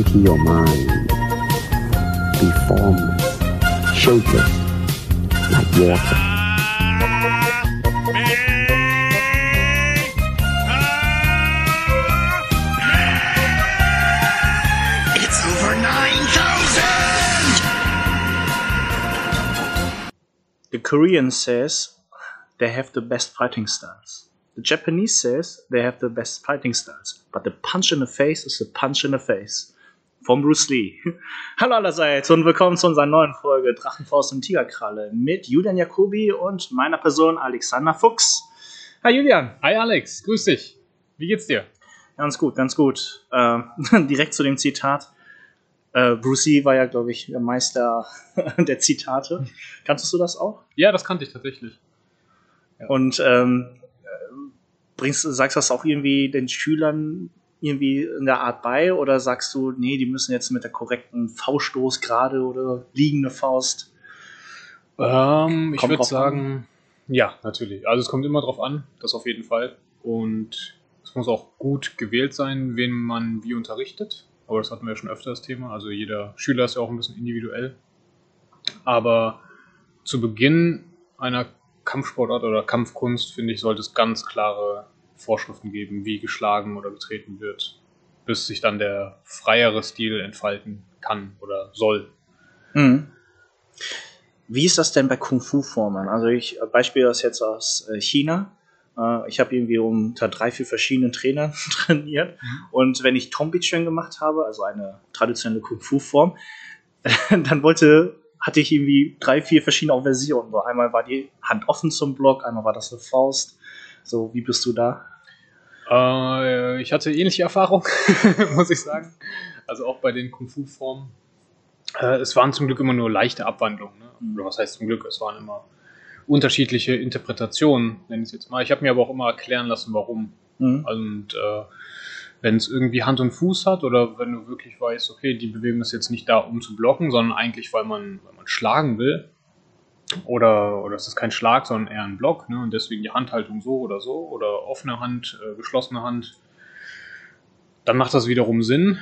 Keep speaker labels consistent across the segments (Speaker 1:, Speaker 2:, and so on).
Speaker 1: empty your mind. Be formless, shapeless, like water.
Speaker 2: It's over 9,000!
Speaker 3: The Korean says they have the best fighting styles. The Japanese says they have the best fighting styles. But the punch in the face is a punch in the face. Von Bruce Lee. Hallo allerseits und willkommen zu unserer neuen Folge Drachenfaust und Tigerkralle mit Julian Jacobi und meiner Person Alexander Fuchs. Hi Julian.
Speaker 4: Hi Alex, grüß dich. Wie geht's dir?
Speaker 3: Ganz gut, ganz gut. Äh, direkt zu dem Zitat. Äh, Bruce Lee war ja, glaube ich, der Meister der Zitate. Kanntest du das auch?
Speaker 4: Ja, das kannte ich tatsächlich.
Speaker 3: Und ähm, äh, bringst, sagst das auch irgendwie den Schülern irgendwie in der Art bei oder sagst du, nee, die müssen jetzt mit der korrekten Fauststoß gerade oder liegende Faust?
Speaker 4: Ähm, ich würde sagen, ja, natürlich. Also es kommt immer drauf an, das auf jeden Fall. Und es muss auch gut gewählt sein, wen man wie unterrichtet. Aber das hatten wir ja schon öfter das Thema. Also jeder Schüler ist ja auch ein bisschen individuell. Aber zu Beginn einer Kampfsportart oder Kampfkunst, finde ich, sollte es ganz klare Vorschriften geben, wie geschlagen oder getreten wird, bis sich dann der freiere Stil entfalten kann oder soll.
Speaker 3: Mhm. Wie ist das denn bei Kung-Fu-Formen? Also ich äh, Beispiel das jetzt aus äh, China. Äh, Ich habe irgendwie unter drei, vier verschiedenen Trainern trainiert. Und wenn ich Tombichen gemacht habe, also eine traditionelle Kung-Fu-Form, dann wollte, hatte ich irgendwie drei, vier verschiedene Versionen. So einmal war die Hand offen zum Block, einmal war das eine Faust. So, wie bist du da?
Speaker 4: Äh, ich hatte ähnliche Erfahrungen, muss ich sagen. Also auch bei den Kung-Fu-Formen. Äh, es waren zum Glück immer nur leichte Abwandlungen. Ne? Oder was heißt zum Glück? Es waren immer unterschiedliche Interpretationen, nenne ich es jetzt mal. Ich habe mir aber auch immer erklären lassen, warum.
Speaker 3: Mhm.
Speaker 4: Und äh, wenn es irgendwie Hand und Fuß hat oder wenn du wirklich weißt, okay, die Bewegung ist jetzt nicht da, um zu blocken, sondern eigentlich, weil man, weil man schlagen will, oder, oder es ist kein Schlag, sondern eher ein Block, ne? und deswegen die Handhaltung so oder so, oder offene Hand, äh, geschlossene Hand, dann macht das wiederum Sinn.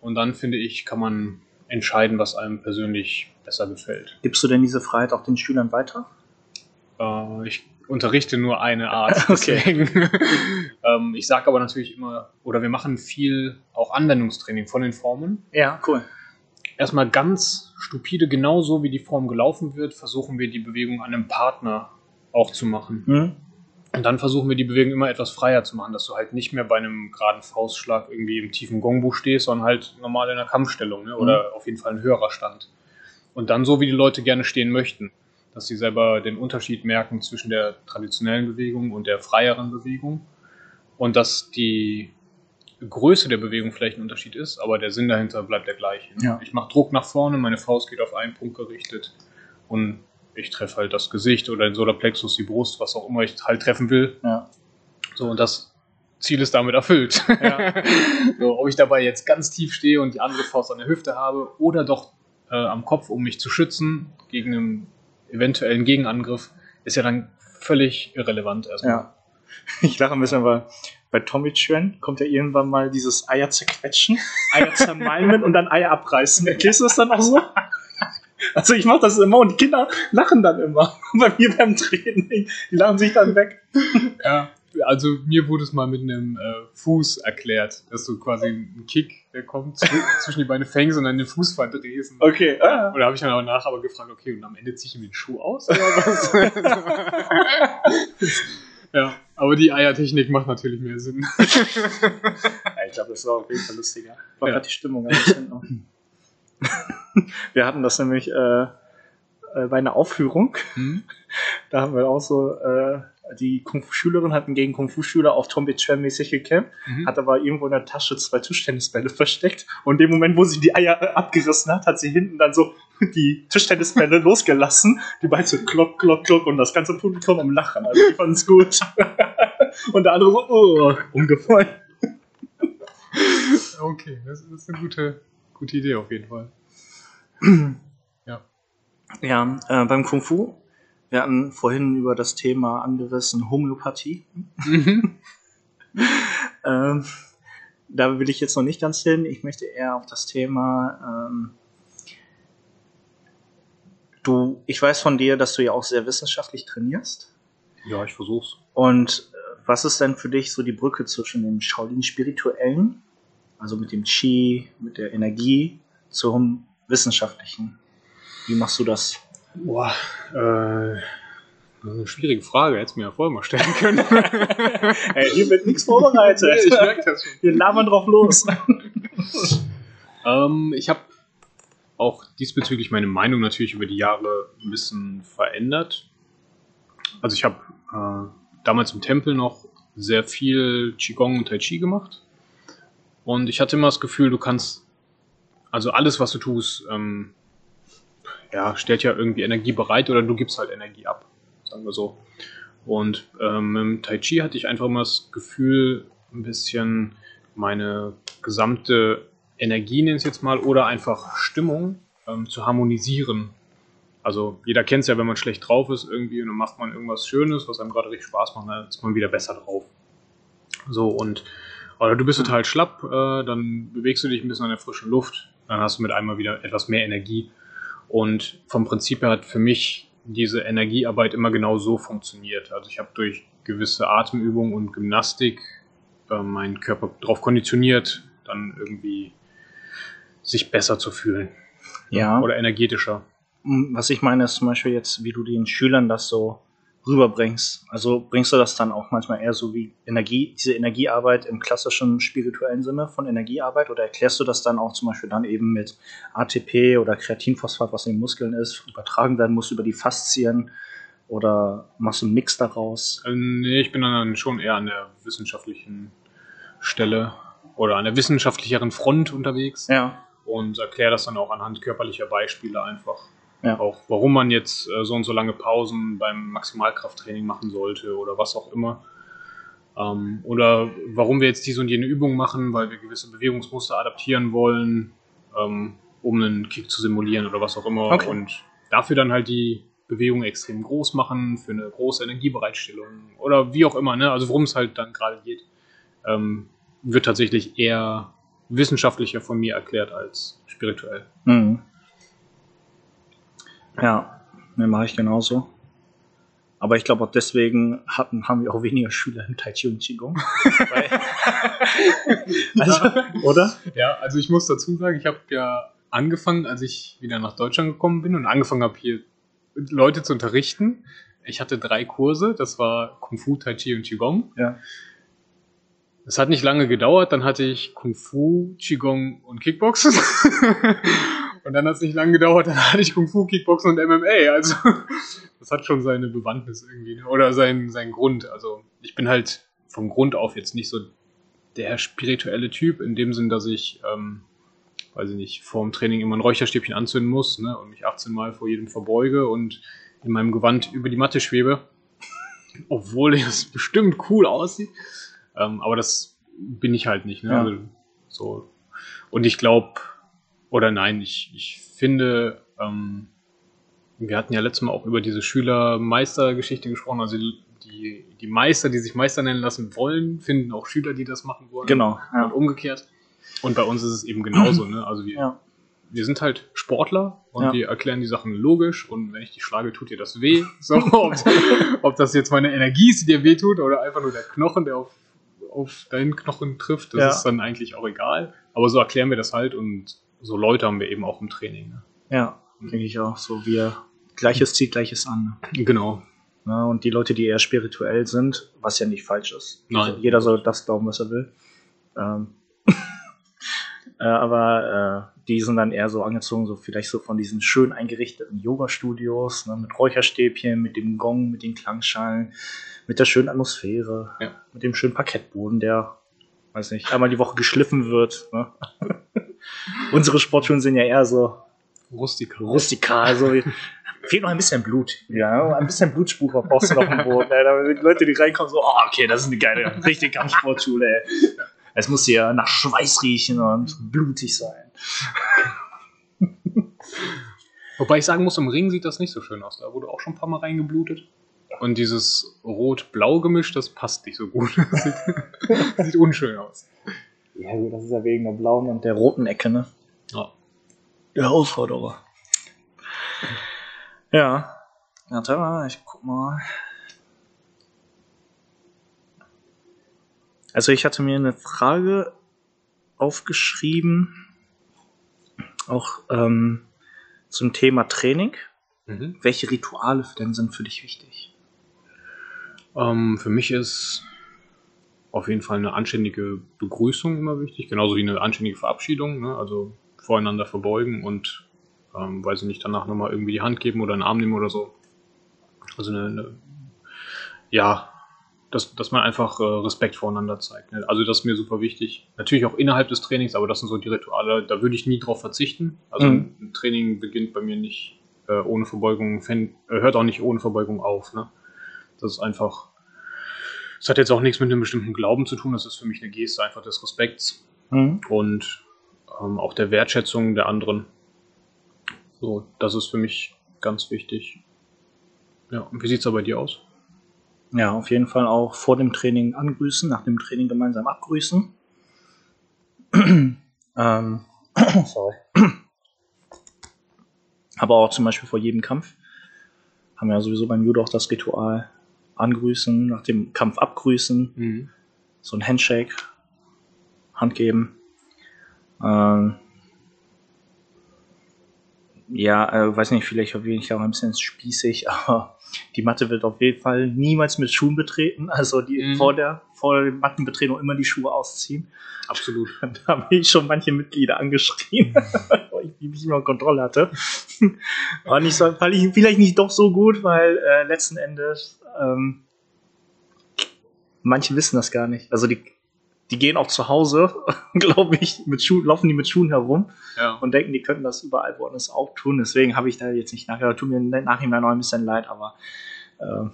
Speaker 4: Und dann finde ich, kann man entscheiden, was einem persönlich besser gefällt.
Speaker 3: Gibst du denn diese Freiheit auch den Schülern weiter?
Speaker 4: Äh, ich unterrichte nur eine Art. Deswegen. ähm, ich sage aber natürlich immer, oder wir machen viel auch Anwendungstraining von den Formen.
Speaker 3: Ja, cool.
Speaker 4: Erstmal ganz stupide, genauso wie die Form gelaufen wird, versuchen wir die Bewegung an einem Partner auch zu machen.
Speaker 3: Mhm.
Speaker 4: Und dann versuchen wir die Bewegung immer etwas freier zu machen, dass du halt nicht mehr bei einem geraden Faustschlag irgendwie im tiefen Gongbu stehst, sondern halt normal in einer Kampfstellung ne? oder auf jeden Fall ein höherer Stand. Und dann so, wie die Leute gerne stehen möchten, dass sie selber den Unterschied merken zwischen der traditionellen Bewegung und der freieren Bewegung und dass die Größe der Bewegung vielleicht ein Unterschied ist, aber der Sinn dahinter bleibt der gleiche.
Speaker 3: Ja.
Speaker 4: Ich mache Druck nach vorne, meine Faust geht auf einen Punkt gerichtet und ich treffe halt das Gesicht oder den Solarplexus, die Brust, was auch immer ich halt treffen will.
Speaker 3: Ja.
Speaker 4: So, und das Ziel ist damit erfüllt.
Speaker 3: Ja.
Speaker 4: so, ob ich dabei jetzt ganz tief stehe und die andere Faust an der Hüfte habe oder doch äh, am Kopf, um mich zu schützen gegen einen eventuellen Gegenangriff, ist ja dann völlig irrelevant erstmal.
Speaker 3: Ja. Ich lache ein bisschen, weil bei Tommy Chuen kommt ja irgendwann mal dieses Eier zerquetschen, Eier zermalmen und dann Eier abreißen. Erklärst du das dann auch so? Also ich mache das immer und die Kinder lachen dann immer bei mir beim Training. Die lachen sich dann weg.
Speaker 4: Ja, also mir wurde es mal mit einem äh, Fuß erklärt, dass du quasi einen Kick, der kommt, zw- zwischen die Beine fängst und dann den Fuß verdrehst.
Speaker 3: Okay. Ah.
Speaker 4: Und da habe ich dann auch nach aber gefragt, okay, und am Ende ziehe ich mir den Schuh aus oder was? ja, aber die Eiertechnik macht natürlich mehr Sinn.
Speaker 3: Ja, ich glaube, das war auf jeden Fall lustiger. War
Speaker 4: Ja.
Speaker 3: gerade die Stimmung. ein bisschen. Wir hatten das nämlich äh, äh, bei einer Aufführung.
Speaker 4: Hm?
Speaker 3: Da haben wir auch so, äh, die Kung-Fu-Schülerin hatten gegen Kung-Fu-Schüler auf Tommy Chan mäßig gekämpft,
Speaker 4: Mhm.
Speaker 3: hat aber irgendwo in der Tasche zwei Tischtennisbälle versteckt. Und in dem Moment, wo sie die Eier äh, abgerissen hat, hat sie hinten dann so die Tischtennisbälle losgelassen. Die beiden so klock, klock, klock und das ganze Publikum am Lachen. Also die fanden es gut. und der andere so, oh, umgefallen.
Speaker 4: Okay, das ist eine gute, gute Idee auf jeden Fall.
Speaker 3: Ja, äh, beim Kung Fu. Wir hatten vorhin über das Thema angerissen Homöopathie.
Speaker 4: Mhm.
Speaker 3: Ähm, da will ich jetzt noch nicht ganz hin. Ich möchte eher auf das Thema. Ähm, du, ich weiß von dir, dass du ja auch sehr wissenschaftlich trainierst.
Speaker 4: Ja, ich versuch's.
Speaker 3: Und äh, was ist denn für dich so die Brücke zwischen dem Shaolin-Spirituellen, also mit dem Qi, mit der Energie, zum Wissenschaftlichen? Wie machst du das?
Speaker 4: Boah, äh, das ist eine schwierige Frage, hättest du mir ja vorher mal stellen können.
Speaker 3: Ey, hier wird nichts vorbereitet.
Speaker 4: ich merke das schon.
Speaker 3: Wir labern drauf los.
Speaker 4: Ähm, ich habe auch diesbezüglich meine Meinung natürlich über die Jahre ein bisschen verändert. Also ich habe äh, damals im Tempel noch sehr viel Qigong und Tai Chi gemacht. Und ich hatte immer das Gefühl, du kannst, also alles, was du tust, ähm, ja, stellt ja irgendwie Energie bereit oder du gibst halt Energie ab, sagen wir so. Und ähm, im Tai Chi hatte ich einfach immer das Gefühl, ein bisschen meine gesamte Energie, nenne ich es jetzt mal, oder einfach Stimmung ähm, zu harmonisieren. Also jeder kennt es ja, wenn man schlecht drauf ist irgendwie und dann macht man irgendwas Schönes, was einem gerade richtig Spaß macht, dann ist man wieder besser drauf. So und oder du bist total schlapp, äh, dann bewegst du dich ein bisschen an der frischen Luft, dann hast du mit einmal wieder etwas mehr Energie. Und vom Prinzip her hat für mich diese Energiearbeit immer genau so funktioniert. Also ich habe durch gewisse Atemübungen und Gymnastik äh, meinen Körper darauf konditioniert, dann irgendwie sich besser zu fühlen.
Speaker 3: Ja.
Speaker 4: Oder energetischer.
Speaker 3: Was ich meine, ist zum Beispiel jetzt, wie du den Schülern das so rüberbringst. Also bringst du das dann auch manchmal eher so wie Energie, diese Energiearbeit im klassischen spirituellen Sinne von Energiearbeit oder erklärst du das dann auch zum Beispiel dann eben mit ATP oder Kreatinphosphat, was in den Muskeln ist, übertragen werden muss über die Faszien oder machst du einen Mix daraus?
Speaker 4: Ähm, nee, ich bin dann schon eher an der wissenschaftlichen Stelle oder an der wissenschaftlicheren Front unterwegs
Speaker 3: Ja.
Speaker 4: Und erkläre das dann auch anhand körperlicher Beispiele einfach.
Speaker 3: Ja.
Speaker 4: Auch warum man jetzt äh, so und so lange Pausen beim Maximalkrafttraining machen sollte oder was auch immer. Ähm, oder warum wir jetzt diese und jene Übung machen, weil wir gewisse Bewegungsmuster adaptieren wollen, ähm, um einen Kick zu simulieren oder was auch immer.
Speaker 3: Okay.
Speaker 4: Und dafür dann halt die Bewegung extrem groß machen, für eine große Energiebereitstellung oder wie auch immer. Ne? Also worum es halt dann gerade geht, ähm, wird tatsächlich eher wissenschaftlicher von mir erklärt als spirituell.
Speaker 3: Mhm. Ja, ne, mache ich genauso. Aber ich glaube auch deswegen hatten, haben wir auch weniger Schüler im Tai Chi und Qigong. Also, oder?
Speaker 4: Ja, also ich muss dazu sagen, ich habe ja angefangen, als ich wieder nach Deutschland gekommen bin und angefangen habe, hier Leute zu unterrichten. Ich hatte drei Kurse, das war Kung Fu, Tai Chi und Qigong.
Speaker 3: Ja.
Speaker 4: Es hat nicht lange gedauert, dann hatte ich Kung Fu, Qigong und Kickboxen. und dann hat es nicht lange gedauert, dann hatte ich Kung Fu, Kickboxen und MMA. Also das hat schon seine Bewandtnis irgendwie ne? oder seinen, seinen Grund. Also ich bin halt vom Grund auf jetzt nicht so der spirituelle Typ, in dem Sinn, dass ich, ähm, weiß ich nicht, vor dem Training immer ein Räucherstäbchen anzünden muss ne? und mich 18 Mal vor jedem verbeuge und in meinem Gewand über die Matte schwebe. Obwohl es bestimmt cool aussieht. Ähm, aber das bin ich halt nicht. Ne?
Speaker 3: Ja.
Speaker 4: Also, so. Und ich glaube, oder nein, ich, ich finde, ähm, wir hatten ja letztes Mal auch über diese Schüler-Meister-Geschichte gesprochen. Also die, die Meister, die sich Meister nennen lassen wollen, finden auch Schüler, die das machen wollen.
Speaker 3: Genau.
Speaker 4: Und
Speaker 3: Ja.
Speaker 4: umgekehrt. Und bei uns ist es eben genauso. Ne? Also wir,
Speaker 3: Ja.
Speaker 4: wir sind halt Sportler und
Speaker 3: Ja.
Speaker 4: wir erklären die Sachen logisch und wenn ich dich schlage, tut dir das weh. So, ob, ob das jetzt meine Energie ist, die dir weh tut oder einfach nur der Knochen, der auf, auf deinen Knochen trifft, das
Speaker 3: Ja.
Speaker 4: ist dann eigentlich auch egal. Aber so erklären wir das halt und so Leute haben wir eben auch im Training. Ne?
Speaker 3: Ja, denke ich auch. So wir Gleiches zieht Gleiches an.
Speaker 4: Genau.
Speaker 3: Ja, und die Leute, die eher spirituell sind, was ja nicht falsch ist.
Speaker 4: Nein.
Speaker 3: Also jeder soll das glauben, was er will. Ähm, äh, aber äh, die sind dann eher so angezogen, so vielleicht so von diesen schön eingerichteten Yoga-Studios, ne, mit Räucherstäbchen, mit dem Gong, mit den Klangschalen, mit der schönen Atmosphäre,
Speaker 4: Ja.
Speaker 3: mit dem schönen Parkettboden, der, weiß nicht, einmal die Woche geschliffen wird. Ne? Unsere Sportschulen sind ja eher so
Speaker 4: Rustikal.
Speaker 3: rustikal, so wie, fehlt noch ein bisschen Blut. Ja, ein bisschen Blutspur brauchst du noch im Boden. Ey. Damit die Leute, die reinkommen, so, oh, okay, das ist eine geile, richtige Kampfsportschule, ey. Es muss hier nach Schweiß riechen und blutig sein.
Speaker 4: Wobei ich sagen muss, im Ring sieht das nicht so schön aus. Da wurde auch schon ein paar Mal reingeblutet. Und dieses Rot-Blau-Gemisch, das passt nicht so gut. Das sieht, sieht unschön aus.
Speaker 3: Ja, gut, das ist ja wegen der blauen und der roten Ecke, ne?
Speaker 4: Ja.
Speaker 3: Der Herausforderer. Ja. Warte mal, ich guck mal. Also ich hatte mir eine Frage aufgeschrieben, auch ähm, zum Thema Training.
Speaker 4: Mhm.
Speaker 3: Welche Rituale denn sind für dich wichtig?
Speaker 4: Ähm, für mich ist auf jeden Fall eine anständige Begrüßung immer wichtig, genauso wie eine anständige Verabschiedung, ne? also voreinander verbeugen und, ähm, weiß ich nicht, danach nochmal irgendwie die Hand geben oder einen Arm nehmen oder so. Also eine, eine ja, dass, dass man einfach äh, Respekt voreinander zeigt. Ne? Also das ist mir super wichtig. Natürlich auch innerhalb des Trainings, aber das sind so die Rituale, da würde ich nie drauf verzichten. Also
Speaker 3: Mhm.
Speaker 4: ein Training beginnt bei mir nicht äh, ohne Verbeugung, fäng- äh, hört auch nicht ohne Verbeugung auf. Ne? Das ist einfach, das hat jetzt auch nichts mit einem bestimmten Glauben zu tun, das ist für mich eine Geste einfach des Respekts
Speaker 3: Mhm.
Speaker 4: und ähm, auch der Wertschätzung der anderen. So, das ist für mich ganz wichtig. Ja, und wie sieht's da bei dir aus?
Speaker 3: Ja, auf jeden Fall auch vor dem Training angrüßen, nach dem Training gemeinsam abgrüßen. ähm, sorry. Aber auch zum Beispiel vor jedem Kampf haben wir ja sowieso beim Judo auch das Ritual angrüßen, nach dem Kampf abgrüßen,
Speaker 4: Mhm.
Speaker 3: so ein Handshake, Hand geben. Ähm, ja, äh, weiß nicht, vielleicht bin ich auch ein bisschen spießig, aber die Matte wird auf jeden Fall niemals mit Schuhen betreten. Also die
Speaker 4: Mhm.
Speaker 3: vor der vor der Mattenbetretung immer die Schuhe ausziehen.
Speaker 4: Absolut.
Speaker 3: Da habe ich schon manche Mitglieder angeschrien, weil ich nicht mehr Kontrolle hatte. War nicht so, vielleicht nicht doch so gut, weil äh, letzten Endes ähm, manche wissen das gar nicht. Also die, die gehen auch zu Hause, glaube ich, mit Schuhen, laufen die mit Schuhen herum
Speaker 4: Ja.
Speaker 3: und denken, die könnten das überall woanders auch tun. Deswegen habe ich da jetzt nicht nachher, tut mir im Nachhinein noch ein bisschen leid, aber ähm,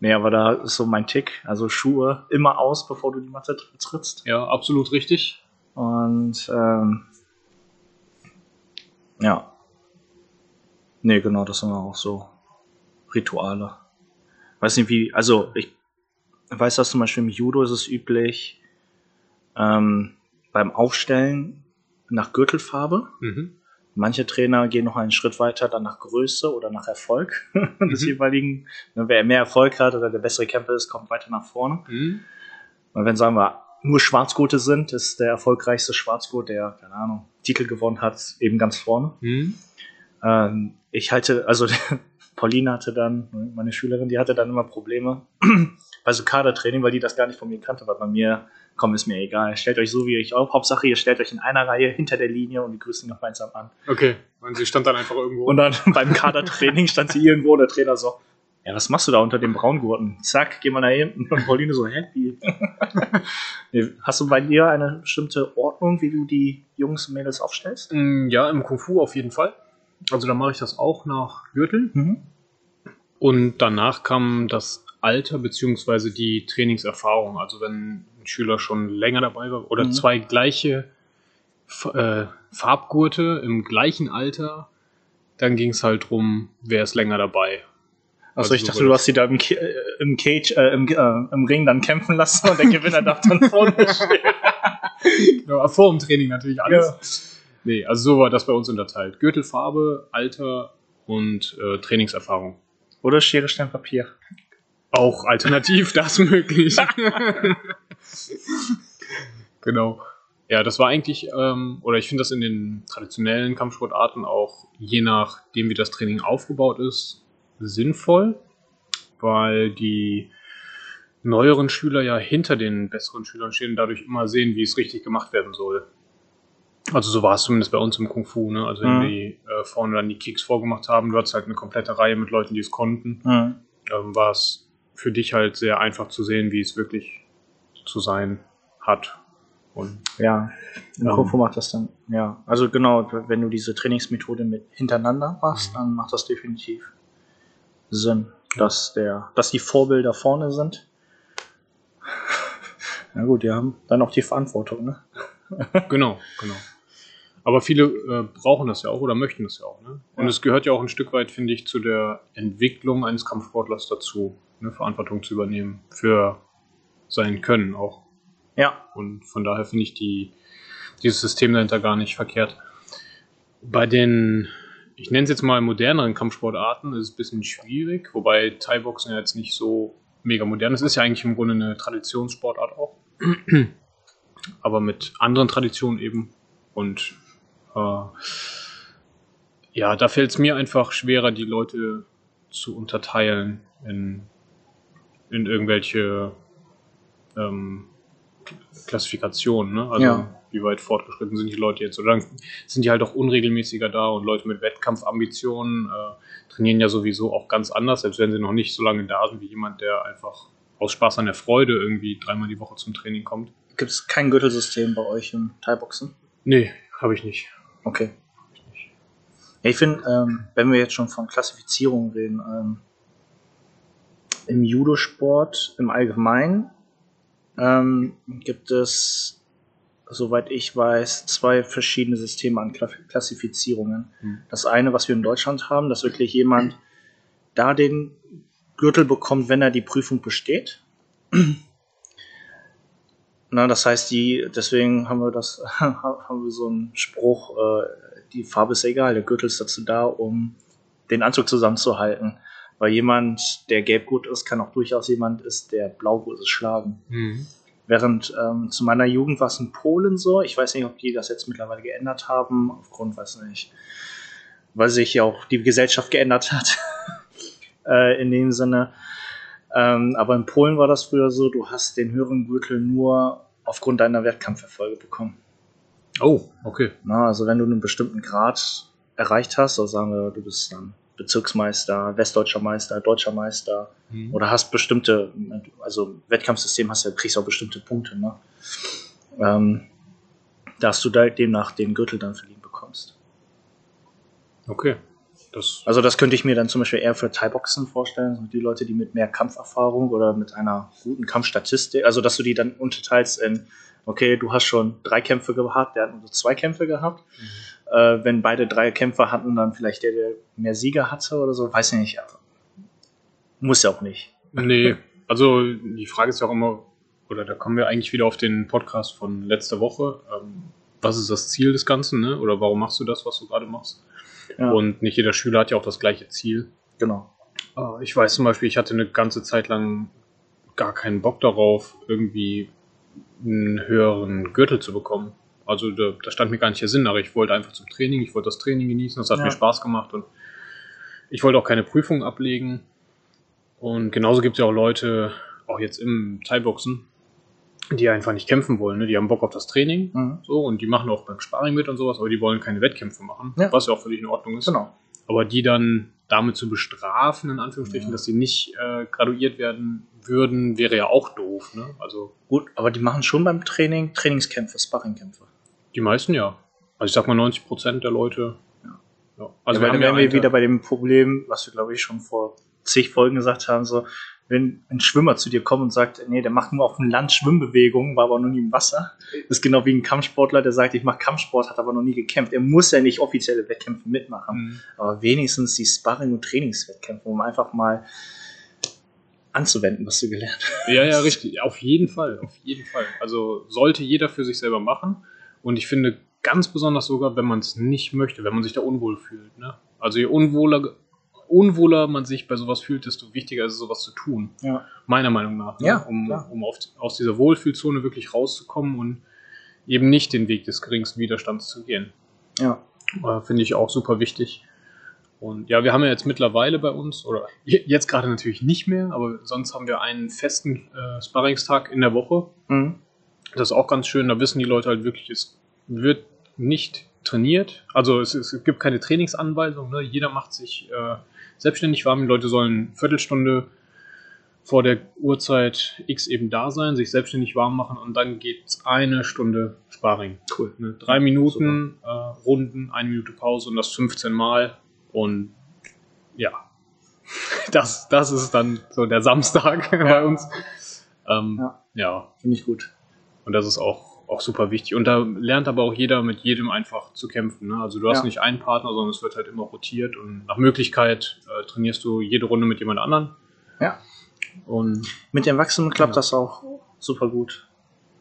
Speaker 3: nee, aber da ist so mein Tick. Also Schuhe immer aus, bevor du die Matte tr- trittst.
Speaker 4: ja, absolut richtig.
Speaker 3: Und ähm, ja. Nee, genau, das sind auch so Rituale. Weiß nicht wie, also ich weiß, dass zum Beispiel im Judo ist es üblich, ähm, beim Aufstellen nach Gürtelfarbe.
Speaker 4: Mhm.
Speaker 3: Manche Trainer gehen noch einen Schritt weiter, dann nach Größe oder nach Erfolg des
Speaker 4: Mhm.
Speaker 3: jeweiligen. Ne, Wer mehr Erfolg hat oder der bessere Kämpfer ist, kommt weiter nach vorne.
Speaker 4: Mhm.
Speaker 3: Und wenn, sagen wir, nur Schwarzgurte sind, ist der erfolgreichste Schwarzgurt, der, keine Ahnung, Titel gewonnen hat, eben ganz vorne.
Speaker 4: Mhm.
Speaker 3: Ähm, ich halte, also Pauline hatte dann, meine Schülerin, die hatte dann immer Probleme bei so Kadertraining, weil die das gar nicht von mir kannte, weil bei mir, komm, ist mir egal. Stellt euch so wie ihr euch auf. Hauptsache, ihr stellt euch in einer Reihe hinter der Linie und wir grüßen noch gemeinsam an.
Speaker 4: Okay. Und sie stand dann einfach irgendwo.
Speaker 3: Und dann beim Kadertraining stand sie irgendwo und der Trainer so, ja, was machst du da unter dem Braungurten? Zack, geh mal nach hinten. Und Pauline so? Nee, Hast du bei dir eine bestimmte Ordnung, wie du die Jungs und Mädels aufstellst?
Speaker 4: Mm, ja, im Kung Fu auf jeden Fall. Also da mache ich das auch nach Gürtel.
Speaker 3: Mhm.
Speaker 4: Und danach kam das Alter beziehungsweise die Trainingserfahrung. Also wenn ein Schüler schon länger dabei war oder
Speaker 3: Mhm.
Speaker 4: zwei gleiche äh, Farbgurte im gleichen Alter, dann ging es halt drum, wer ist länger dabei.
Speaker 3: Achso,
Speaker 4: Also
Speaker 3: ich dachte, du hast sie da im, Ca- äh, im Cage, äh, im, äh, im Ring dann kämpfen lassen und der Gewinner darf dann vorne stehen.
Speaker 4: Ja, vor dem Training natürlich alles. Nee, also so war das bei uns unterteilt. Gürtelfarbe, Alter und äh, Trainingserfahrung.
Speaker 3: Oder Schere, Stein, Papier.
Speaker 4: Auch alternativ das möglich. genau. Ja, das war eigentlich, ähm, oder ich finde das in den traditionellen Kampfsportarten auch, je nachdem wie das Training aufgebaut ist, sinnvoll, weil die neueren Schüler ja hinter den besseren Schülern stehen und dadurch immer sehen, wie es richtig gemacht werden soll. Also so war es zumindest bei uns im Kung Fu, ne? Also wenn
Speaker 3: Mhm.
Speaker 4: die äh, vorne dann die Kicks vorgemacht haben, du hattest halt eine komplette Reihe mit Leuten, die es konnten
Speaker 3: Mhm.
Speaker 4: ähm, war es für dich halt sehr einfach zu sehen, wie es wirklich zu sein hat. Und
Speaker 3: Ja, im
Speaker 4: Ähm.
Speaker 3: Fu macht das dann, ja. Also genau, wenn du diese Trainingsmethode mit hintereinander machst,
Speaker 4: Mhm.
Speaker 3: dann macht das definitiv Sinn, dass der, dass die Vorbilder vorne sind. Na gut, die haben dann auch die Verantwortung, ne?
Speaker 4: genau, genau. Aber viele äh, brauchen das ja auch oder möchten das ja auch. Ne? Und
Speaker 3: Ja.
Speaker 4: es gehört ja auch ein Stück weit, finde ich, zu der Entwicklung eines Kampfsportlers dazu, ne? Verantwortung zu übernehmen für sein Können auch.
Speaker 3: Ja.
Speaker 4: Und von daher finde ich die, dieses System dahinter gar nicht verkehrt. Bei den, ich nenne es jetzt mal moderneren Kampfsportarten, ist es ein bisschen schwierig, wobei Thai-Boxen ja jetzt nicht so mega modern ist. Es ist ja eigentlich im Grunde eine Traditionssportart auch. Aber mit anderen Traditionen eben. Und äh, ja, da fällt es mir einfach schwerer, die Leute zu unterteilen in, in irgendwelche ähm, Klassifikationen. Ne? Also
Speaker 3: Ja.
Speaker 4: wie weit fortgeschritten sind die Leute jetzt? Oder dann sind die halt auch unregelmäßiger da und Leute mit Wettkampfambitionen äh, trainieren ja sowieso auch ganz anders, selbst wenn sie noch nicht so lange da sind wie jemand, der einfach aus Spaß an der Freude irgendwie dreimal die Woche zum Training kommt.
Speaker 3: Gibt es kein Gürtelsystem bei euch im Thai-Boxen?
Speaker 4: Nee, habe ich nicht.
Speaker 3: Okay. Ja, ich finde, ähm, wenn wir jetzt schon von Klassifizierung reden, ähm, im Judosport im Allgemeinen ähm, gibt es, soweit ich weiß, zwei verschiedene Systeme an Kla- Klassifizierungen.
Speaker 4: Hm.
Speaker 3: Das eine, was wir in Deutschland haben, dass wirklich jemand da den Gürtel bekommt, wenn er die Prüfung besteht. Na, das heißt, die, deswegen haben wir das, haben wir so einen Spruch, äh, die Farbe ist egal, der Gürtel ist dazu da, um den Anzug zusammenzuhalten. Weil jemand, der gelb gut ist, kann auch durchaus jemand ist, der blau gut ist, schlagen. Während ähm, zu meiner Jugend war es in Polen so, ich weiß nicht, ob die das jetzt mittlerweile geändert haben, aufgrund, weiß nicht, weil sich ja auch die Gesellschaft geändert hat, äh, in dem Sinne. Ähm, aber in Polen war das früher so, du hast den höheren Gürtel nur aufgrund deiner Wettkampferfolge bekommen.
Speaker 4: Oh, okay.
Speaker 3: Na, also wenn du einen bestimmten Grad erreicht hast, also sagen wir, du bist dann Bezirksmeister, Westdeutscher Meister, Deutscher Meister
Speaker 4: Mhm.
Speaker 3: oder hast bestimmte, also Wettkampfsystem hast ja, kriegst auch bestimmte Punkte, ne? Ähm, dass du da demnach den Gürtel dann verliehen bekommst.
Speaker 4: Okay. Das,
Speaker 3: Also das könnte ich mir dann zum Beispiel eher für Thai-Boxen vorstellen, so die Leute, die mit mehr Kampferfahrung oder mit einer guten Kampfstatistik, also dass du die dann unterteilst in, okay, du hast schon drei Kämpfe gehabt, der hat nur zwei Kämpfe gehabt. Äh, wenn beide drei Kämpfe hatten, dann vielleicht der, der mehr Sieger hatte oder so, weiß ich nicht. aber Muss ja auch nicht.
Speaker 4: Nee, also die Frage ist ja auch immer, oder da kommen wir eigentlich wieder auf den Podcast von letzter Woche. Ähm, was ist das Ziel des Ganzen, ne? Oder warum machst du das, was du gerade machst?
Speaker 3: Ja,
Speaker 4: Und nicht jeder Schüler hat ja auch das gleiche Ziel.
Speaker 3: genau.
Speaker 4: Äh, Ich weiß zum Beispiel, ich hatte eine ganze Zeit lang gar keinen Bock darauf, irgendwie einen höheren Gürtel zu bekommen. Also da, da stand mir gar nicht der Sinn, aber ich wollte einfach zum Training, ich wollte das Training genießen, das hat
Speaker 3: Ja.
Speaker 4: mir Spaß gemacht und ich wollte auch keine Prüfung ablegen. Und genauso gibt es ja auch Leute, auch jetzt im Thai-Boxen, die einfach nicht kämpfen wollen. Ne? Die haben Bock auf das Training
Speaker 3: Mhm.
Speaker 4: so und die machen auch beim Sparring mit und sowas, aber die wollen keine Wettkämpfe machen,
Speaker 3: Ja.
Speaker 4: was ja auch völlig in Ordnung ist.
Speaker 3: Genau.
Speaker 4: Aber die dann damit zu bestrafen, in Anführungsstrichen,
Speaker 3: Ja.
Speaker 4: dass sie nicht äh, graduiert werden würden, wäre ja auch doof. Ne? Also
Speaker 3: Gut, aber die machen schon beim Training Trainingskämpfe, Sparringkämpfe.
Speaker 4: Die meisten ja. Also ich sag mal 90 Prozent der Leute.
Speaker 3: Ja.
Speaker 4: Ja.
Speaker 3: Also ja,
Speaker 4: wir
Speaker 3: dann
Speaker 4: haben ja
Speaker 3: wären wir wieder bei dem Problem, was wir glaube ich schon vor zig Folgen gesagt haben, so wenn ein Schwimmer zu dir kommt und sagt, nee, der macht nur auf dem Land Schwimmbewegungen, war aber noch nie im Wasser, das ist genau wie ein Kampfsportler, der sagt, ich mache Kampfsport, hat aber noch nie gekämpft. Er muss ja nicht offizielle Wettkämpfe mitmachen,
Speaker 4: Mhm.
Speaker 3: aber wenigstens die Sparring- und Trainingswettkämpfe, um einfach mal anzuwenden, was du gelernt hast.
Speaker 4: Ja, ja, richtig. Auf jeden Fall. Auf jeden Fall. Also sollte jeder für sich selber machen. Und ich finde ganz besonders sogar, wenn man es nicht möchte, wenn man sich da unwohl fühlt. Ne? Also je unwohler, unwohler man sich bei sowas fühlt, desto wichtiger ist es, sowas zu tun.
Speaker 3: Ja.
Speaker 4: Meiner Meinung nach. Ne?
Speaker 3: Ja,
Speaker 4: um
Speaker 3: klar.
Speaker 4: um auf, aus dieser Wohlfühlzone wirklich rauszukommen und eben nicht den Weg des geringsten Widerstands zu gehen.
Speaker 3: Ja.
Speaker 4: Äh, Finde ich auch super wichtig. Und ja, wir haben ja jetzt mittlerweile bei uns, oder je- jetzt gerade natürlich nicht mehr, aber sonst haben wir einen festen äh, Sparringstag in der Woche.
Speaker 3: Mhm.
Speaker 4: Das ist auch ganz schön, da wissen die Leute halt wirklich, es wird nicht trainiert. Also es, es gibt keine Trainingsanweisung, ne? jeder macht sich äh, selbstständig warm. Die Leute sollen eine Viertelstunde vor der Uhrzeit X eben da sein, sich selbstständig warm machen und dann geht's eine Stunde Sparring.
Speaker 3: Cool.
Speaker 4: Ne? Drei Minuten äh, Runden, eine Minute Pause und das 15 Mal. Und ja, das, das ist dann so der Samstag bei uns. Ähm,
Speaker 3: Ja.
Speaker 4: ja,
Speaker 3: Finde ich gut.
Speaker 4: Und das ist auch, auch super wichtig. Und da lernt aber auch jeder mit jedem einfach zu kämpfen. Ne? Also du hast
Speaker 3: Ja.
Speaker 4: nicht einen Partner, sondern es wird halt immer rotiert und nach Möglichkeit äh, trainierst du jede Runde mit jemand anderen.
Speaker 3: Ja.
Speaker 4: Und
Speaker 3: Mit den Erwachsenen klappt
Speaker 4: Ja.
Speaker 3: das auch super gut.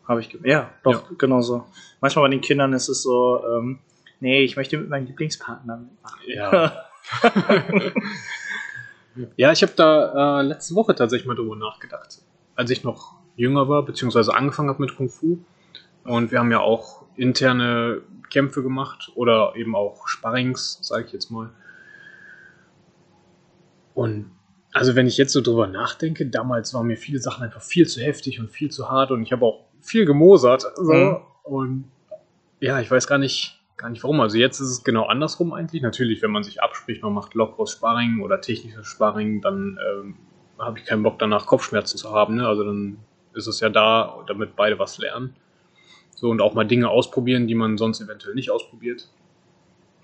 Speaker 3: Habe ich Ja, doch, genau so. Manchmal bei den Kindern ist es so, ähm, nee, ich möchte mit meinem Lieblingspartner mitmachen.
Speaker 4: Ja. ja, ich habe da äh, letzte Woche tatsächlich mal drüber nachgedacht. Als ich noch jünger war, beziehungsweise angefangen habe mit Kung Fu. Und wir haben ja auch interne Kämpfe gemacht oder eben auch Sparrings, sage ich jetzt mal. Und also wenn ich jetzt so drüber nachdenke, damals waren mir viele Sachen einfach viel zu heftig und viel zu hart und ich habe auch viel gemosert. So. Mhm. Und ja, ich weiß gar nicht, gar nicht warum. Also jetzt ist es genau andersrum eigentlich. Natürlich, wenn man sich abspricht, man macht lockeres Sparring oder technisches Sparring, dann ähm, habe ich keinen Bock danach Kopfschmerzen zu haben. Ne? Also dann ist es ja da, damit beide was lernen. So und auch mal Dinge ausprobieren, die man sonst eventuell nicht ausprobiert.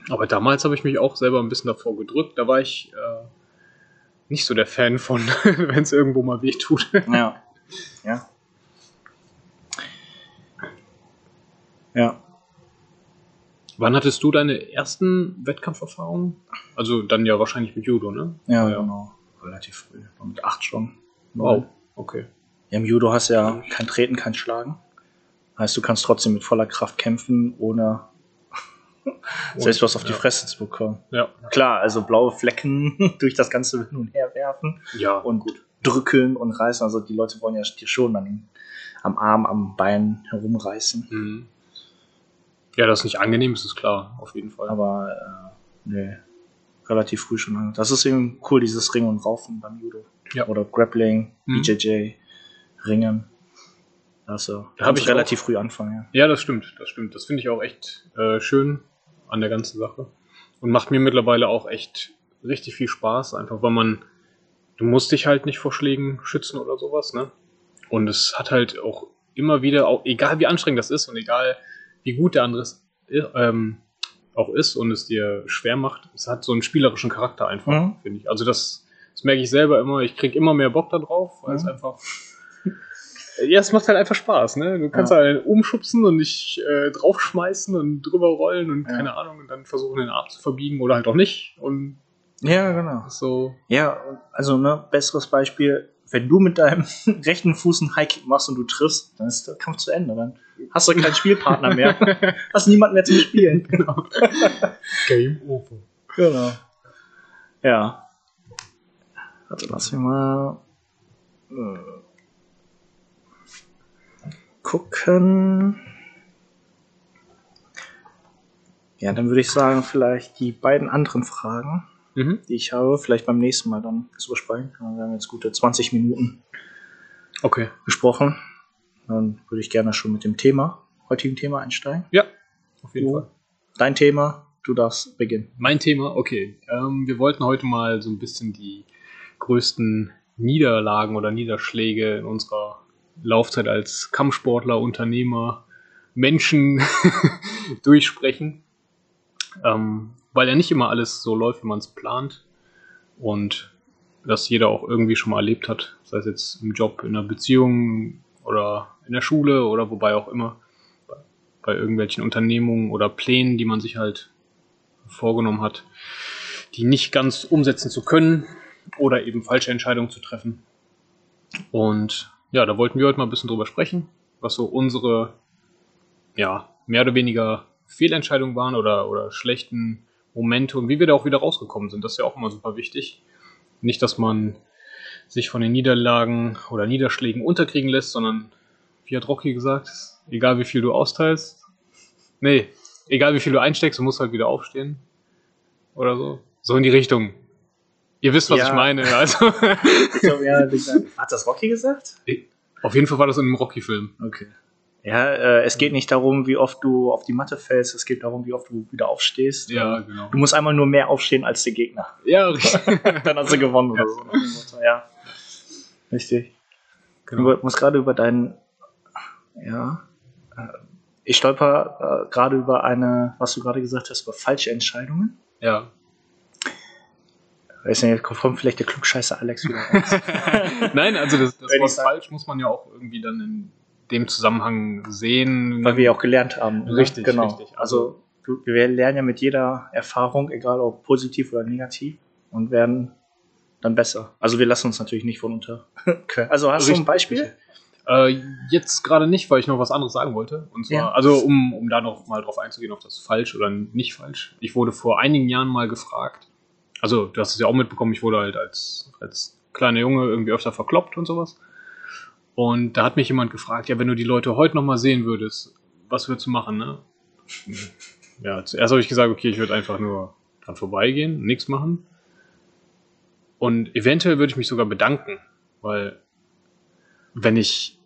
Speaker 4: Aber damals habe ich mich auch selber ein bisschen davor gedrückt. Da war ich äh, nicht so der Fan von, wenn es irgendwo mal weh tut.
Speaker 3: Ja. Ja. Ja.
Speaker 4: Wann hattest du deine ersten Wettkampferfahrungen? Also dann ja wahrscheinlich mit Judo, ne?
Speaker 3: Ja, ja. genau. Relativ früh. Mit acht schon.
Speaker 4: Wow. Okay.
Speaker 3: Ja, im Judo hast du ja kein Treten, kein Schlagen. Heißt, du kannst trotzdem mit voller Kraft kämpfen, ohne selbst was auf die Fresse zu bekommen.
Speaker 4: Ja.
Speaker 3: Klar, also blaue Flecken durch das Ganze hin und her werfen.
Speaker 4: Ja.
Speaker 3: Und gut. drücken und reißen. Also die Leute wollen ja dir schon an am Arm, am Bein herumreißen.
Speaker 4: Mhm. Ja, das ist nicht angenehm, das ist klar, auf jeden Fall.
Speaker 3: Aber äh, nee, relativ früh schon. Das ist eben cool, dieses Ringen und Raufen beim Judo.
Speaker 4: Ja.
Speaker 3: Oder Grappling, mhm. Ringen. Also, da habe ich relativ auch. früh anfangen.
Speaker 4: Ja. ja, das stimmt, das stimmt. Das finde ich auch echt äh, schön an der ganzen Sache. Und macht mir mittlerweile auch echt richtig viel Spaß, einfach weil man, du musst dich halt nicht vor Schlägen schützen oder sowas, ne? Und es hat halt auch immer wieder, auch egal wie anstrengend das ist und egal wie gut der andere ist, ähm, auch ist und es dir schwer macht, es hat so einen spielerischen Charakter einfach, mhm. finde ich. Also das, das merke ich selber immer, ich kriege immer mehr Bock darauf, weil mhm. es einfach ja, es macht halt einfach Spaß, ne? Du kannst ja. halt umschubsen und dich äh, draufschmeißen und drüber rollen und ja. keine Ahnung und dann versuchen, den Arm zu verbiegen oder halt auch nicht. Und
Speaker 3: ja, genau.
Speaker 4: So.
Speaker 3: Ja, also ne, besseres Beispiel, wenn du mit deinem rechten Fuß einen Highkick machst und du triffst, dann ist der Kampf zu Ende. Dann hast du keinen Spielpartner mehr. hast niemanden mehr zum Spielen. Genau.
Speaker 4: Game over.
Speaker 3: Genau. Ja. Also lass mich mal. Äh gucken. Ja, dann würde ich sagen, vielleicht die beiden anderen Fragen, mhm. die ich habe, vielleicht beim nächsten Mal dann zu besprechen. Wir haben jetzt gute 20 Minuten
Speaker 4: okay.
Speaker 3: gesprochen. Dann würde ich gerne schon mit dem Thema, heutigen Thema einsteigen.
Speaker 4: Ja, auf jeden
Speaker 3: du,
Speaker 4: Fall.
Speaker 3: Dein Thema, du darfst beginnen.
Speaker 4: Mein Thema, okay. Ähm, wir wollten heute mal so ein bisschen die größten Niederlagen oder Niederschläge in unserer Laufzeit als Kampfsportler, Unternehmer, Menschen durchsprechen. Ähm, weil ja nicht immer alles so läuft, wie man es plant. Und dass jeder auch irgendwie schon mal erlebt hat, sei es jetzt im Job, in einer Beziehung oder in der Schule oder wobei auch immer, bei irgendwelchen Unternehmungen oder Plänen, die man sich halt vorgenommen hat, die nicht ganz umsetzen zu können oder eben falsche Entscheidungen zu treffen. Und ja, da wollten wir heute mal ein bisschen drüber sprechen, was so unsere, ja, mehr oder weniger Fehlentscheidungen waren oder, oder schlechten Momente und wie wir da auch wieder rausgekommen sind. Das ist ja auch immer super wichtig. Nicht, dass man sich von den Niederlagen oder Niederschlägen unterkriegen lässt, sondern, wie hat Rocky gesagt, egal wie viel du austeilst, nee, egal wie viel du einsteckst, du musst halt wieder aufstehen. Oder so. So in die Richtung. Ihr wisst, was ja. ich meine. Also.
Speaker 3: ich glaube, ja, hat das Rocky gesagt?
Speaker 4: Auf jeden Fall war das in einem Rocky-Film.
Speaker 3: Okay. Ja, äh, es geht nicht darum, wie oft du auf die Matte fällst, es geht darum, wie oft du wieder aufstehst.
Speaker 4: Ja, genau.
Speaker 3: Du musst einmal nur mehr aufstehen als der Gegner.
Speaker 4: Ja, richtig.
Speaker 3: Dann hast du gewonnen oder so. Ja. Richtig. Genau. Du musst gerade über deinen. Ja. Äh, ich stolper äh, gerade über eine, was du gerade gesagt hast, über falsche Entscheidungen.
Speaker 4: Ja.
Speaker 3: Weiß nicht, kommt vielleicht der Klugscheißer Alex wieder raus.
Speaker 4: Nein, also das, das Wort falsch muss man ja auch irgendwie dann in dem Zusammenhang sehen.
Speaker 3: Weil wir auch gelernt haben.
Speaker 4: Ne? Richtig,
Speaker 3: genau.
Speaker 4: richtig.
Speaker 3: Also wir lernen ja mit jeder Erfahrung, egal ob positiv oder negativ, und werden dann besser. Also wir lassen uns natürlich nicht von unter.
Speaker 4: also hast richtig, du ein Beispiel? Äh, jetzt gerade nicht, weil ich noch was anderes sagen wollte. Und zwar,
Speaker 3: Ja.
Speaker 4: also um, um da noch mal drauf einzugehen, auf das falsch oder nicht falsch. Ich wurde vor einigen Jahren mal gefragt, also du hast es ja auch mitbekommen, ich wurde halt als, als kleiner Junge irgendwie öfter verkloppt und sowas. Und da hat mich jemand gefragt, ja, wenn du die Leute heute noch mal sehen würdest, was würdest du machen, ne? Ja, zuerst habe ich gesagt, okay, ich würde einfach nur dran vorbeigehen, nichts machen. Und eventuell würde ich mich sogar bedanken, weil wenn ich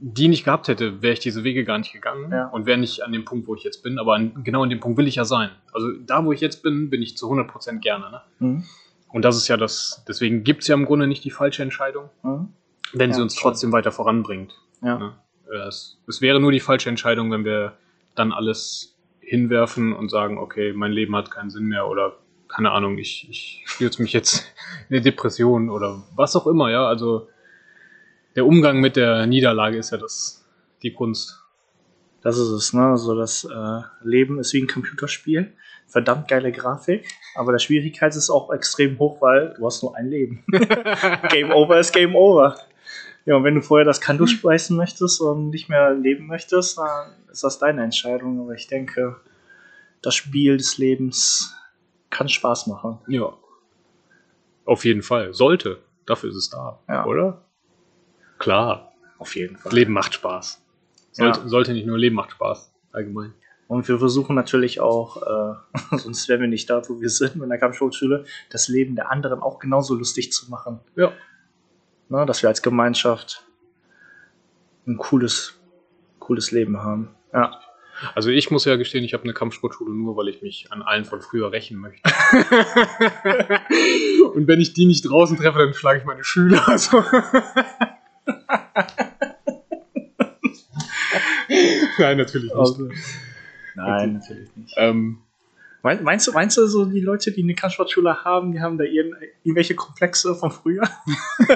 Speaker 4: die nicht gehabt hätte, wäre ich diese Wege gar nicht gegangen
Speaker 3: Ja.
Speaker 4: und wäre nicht an dem Punkt, wo ich jetzt bin. Aber an, genau an dem Punkt will ich ja sein. Also da, wo ich jetzt bin, bin ich zu 100% gerne. Ne?
Speaker 3: Mhm.
Speaker 4: Und das ist ja das, deswegen gibt es ja im Grunde nicht die falsche Entscheidung,
Speaker 3: Mhm.
Speaker 4: wenn sie
Speaker 3: Ja,
Speaker 4: uns
Speaker 3: schon.
Speaker 4: trotzdem weiter voranbringt.
Speaker 3: Ja.
Speaker 4: Ne? Es, es wäre nur die falsche Entscheidung, wenn wir dann alles hinwerfen und sagen, okay, mein Leben hat keinen Sinn mehr oder keine Ahnung, ich, ich stürze mich jetzt in eine Depression oder was auch immer, ja. Also der Umgang mit der Niederlage ist ja das, die Kunst.
Speaker 3: Das ist es, ne? Also das äh, Leben ist wie ein Computerspiel. Verdammt geile Grafik, aber der Schwierigkeit ist auch extrem hoch, weil du hast nur ein Leben. Game over ist Game over. Ja, und wenn du vorher das Kanto speisen möchtest und nicht mehr leben möchtest, dann ist das deine Entscheidung. Aber ich denke, das Spiel des Lebens kann Spaß machen.
Speaker 4: Ja. Auf jeden Fall. Sollte. Dafür ist es da.
Speaker 3: Ja.
Speaker 4: Oder? Klar.
Speaker 3: Auf jeden Fall.
Speaker 4: Leben macht Spaß. Sollte,
Speaker 3: Ja.
Speaker 4: sollte nicht nur Leben macht Spaß. Allgemein.
Speaker 3: Und wir versuchen natürlich auch, äh, sonst wären wir nicht da, wo wir sind, in der Kampfsportschule, das Leben der anderen auch genauso lustig zu machen.
Speaker 4: Ja.
Speaker 3: Ne, dass wir als Gemeinschaft ein cooles, cooles Leben haben. Ja.
Speaker 4: Also ich muss ja gestehen, ich habe eine Kampfsportschule nur, weil ich mich an allen von früher rächen möchte. Und wenn ich die nicht draußen treffe, dann schlage ich meine Schüler. Also. Nein, natürlich nicht.
Speaker 3: Also, nein, natürlich nicht.
Speaker 4: Ähm,
Speaker 3: Mein- Meinst du, meinst du so die Leute, die eine Kampfsportschule haben, die haben da irgend, irgendwelche Komplexe von früher?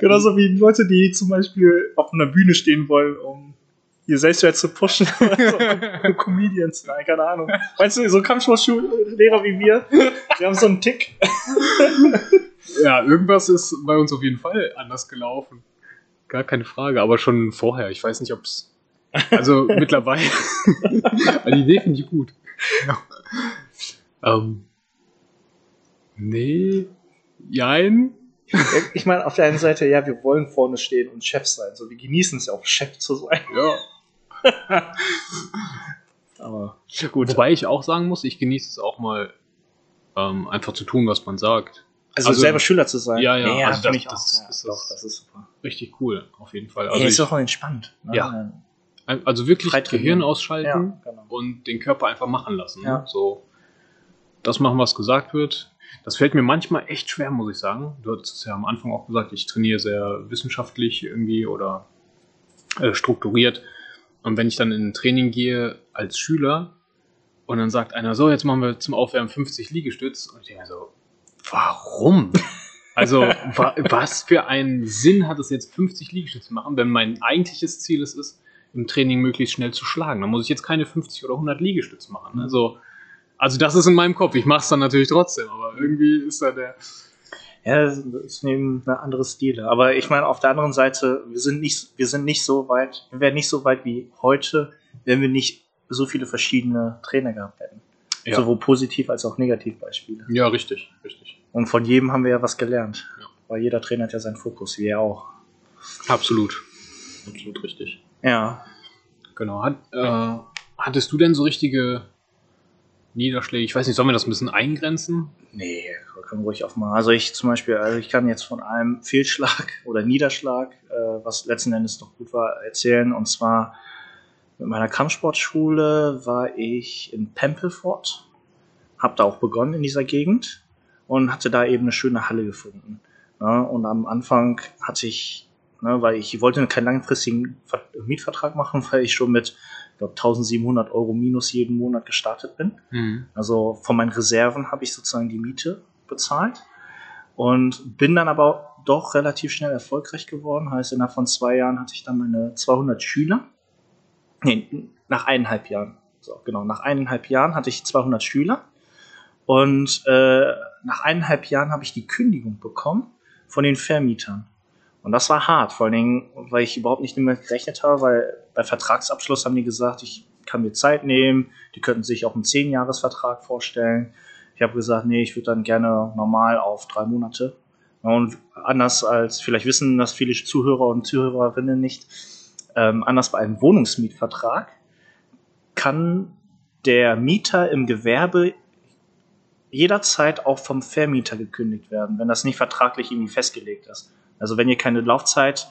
Speaker 3: Genauso wie Leute, die zum Beispiel auf einer Bühne stehen wollen, um ihr Selbstwert zu pushen. so Comedians, nein, keine Ahnung. Meinst du, so Kampfsportschullehrer wie wir, die haben so einen Tick?
Speaker 4: Ja, irgendwas ist bei uns auf jeden Fall anders gelaufen. Gar keine Frage, aber schon vorher. Ich weiß nicht, ob es. Also mittlerweile. die Idee finde ich gut. Ähm, nee. Jein.
Speaker 3: Ich meine, auf der einen Seite, ja, wir wollen vorne stehen und Chef sein. So, wir genießen es ja auch, Chef zu sein.
Speaker 4: Ja.
Speaker 3: Aber gut.
Speaker 4: Wobei ich auch sagen muss, ich genieße es auch mal, ähm, einfach zu tun, was man sagt.
Speaker 3: Also,
Speaker 4: Also-
Speaker 3: selber Schüler zu sein.
Speaker 4: Ja, ja, also
Speaker 3: finde
Speaker 4: das-
Speaker 3: ich auch.
Speaker 4: das-
Speaker 3: ja,
Speaker 4: das
Speaker 3: doch,
Speaker 4: ist-
Speaker 3: das ist super.
Speaker 4: Richtig cool, auf jeden Fall.
Speaker 3: Also
Speaker 4: Also,
Speaker 3: ist
Speaker 4: ich,
Speaker 3: auch mal entspannt. Ne?
Speaker 4: Ja. also wirklich. Gehirn ausschalten
Speaker 3: Ja, genau.
Speaker 4: und den Körper einfach machen lassen. ne?
Speaker 3: Ja.
Speaker 4: So, das machen, was gesagt wird. Das fällt mir manchmal echt schwer, muss ich sagen. Du hattest es ja am Anfang auch gesagt, ich trainiere sehr wissenschaftlich irgendwie oder äh, strukturiert. Und wenn ich dann in ein Training gehe als Schüler und dann sagt einer, so, jetzt machen wir zum Aufwärmen 50 Liegestütz. Und ich denke mir so, warum? Also, wa was für einen Sinn hat es jetzt 50 Liegestütze zu machen, wenn mein eigentliches Ziel es ist, im Training möglichst schnell zu schlagen? Dann muss ich jetzt keine 50 oder 100 Liegestütze machen. Ne? So, also das ist in meinem Kopf. Ich mache es dann natürlich trotzdem, aber irgendwie ist da der...
Speaker 3: Ja, das ist eben eine andere Stile. Aber ich meine, auf der anderen Seite, wir sind nicht, wir sind nicht so weit, wir wären nicht so weit wie heute, wenn wir nicht so viele verschiedene Trainer gehabt hätten.
Speaker 4: Ja.
Speaker 3: Sowohl positiv als auch negativ Beispiele.
Speaker 4: Ja, richtig, richtig.
Speaker 3: Und von jedem haben wir ja was gelernt.
Speaker 4: Ja.
Speaker 3: Weil jeder Trainer hat ja seinen Fokus, wie er auch.
Speaker 4: Absolut. Absolut richtig.
Speaker 3: Ja.
Speaker 4: Genau. Hat, äh, hattest du denn so richtige Niederschläge? Ich weiß nicht, sollen wir das ein bisschen eingrenzen?
Speaker 3: Nee, wir können ruhig aufmachen. Also ich zum Beispiel, also ich kann jetzt von einem Fehlschlag oder Niederschlag, äh, was letzten Endes noch gut war, erzählen. Und zwar mit meiner Kampfsportschule war ich in Pempelfort, habe da auch begonnen in dieser Gegend und hatte da eben eine schöne Halle gefunden. Ja, und am Anfang hatte ich, ne, weil ich wollte keinen langfristigen Ver Mietvertrag machen, weil ich schon mit ich glaub, 1700 Euro minus jeden Monat gestartet bin. Also von meinen Reserven habe ich sozusagen die Miete bezahlt und bin dann aber doch relativ schnell erfolgreich geworden. Heißt, innerhalb von zwei Jahren hatte ich dann meine 200 Schüler. Nee, nach eineinhalb Jahren. So, genau, nach eineinhalb Jahren hatte ich 200 Schüler. Und äh, nach eineinhalb Jahren habe ich die Kündigung bekommen von den Vermietern. Und das war hart, vor allen Dingen, weil ich überhaupt nicht damit gerechnet habe, weil bei Vertragsabschluss haben die gesagt, ich kann mir Zeit nehmen, die könnten sich auch einen 10-Jahres-Vertrag vorstellen. Ich habe gesagt, nee, ich würde dann gerne normal auf drei Monate. Und anders als, vielleicht wissen das viele Zuhörer und Zuhörerinnen nicht, ähm, anders bei einem Wohnungsmietvertrag kann der Mieter im Gewerbe jederzeit auch vom Vermieter gekündigt werden, wenn das nicht vertraglich irgendwie festgelegt ist. Also wenn ihr keine Laufzeit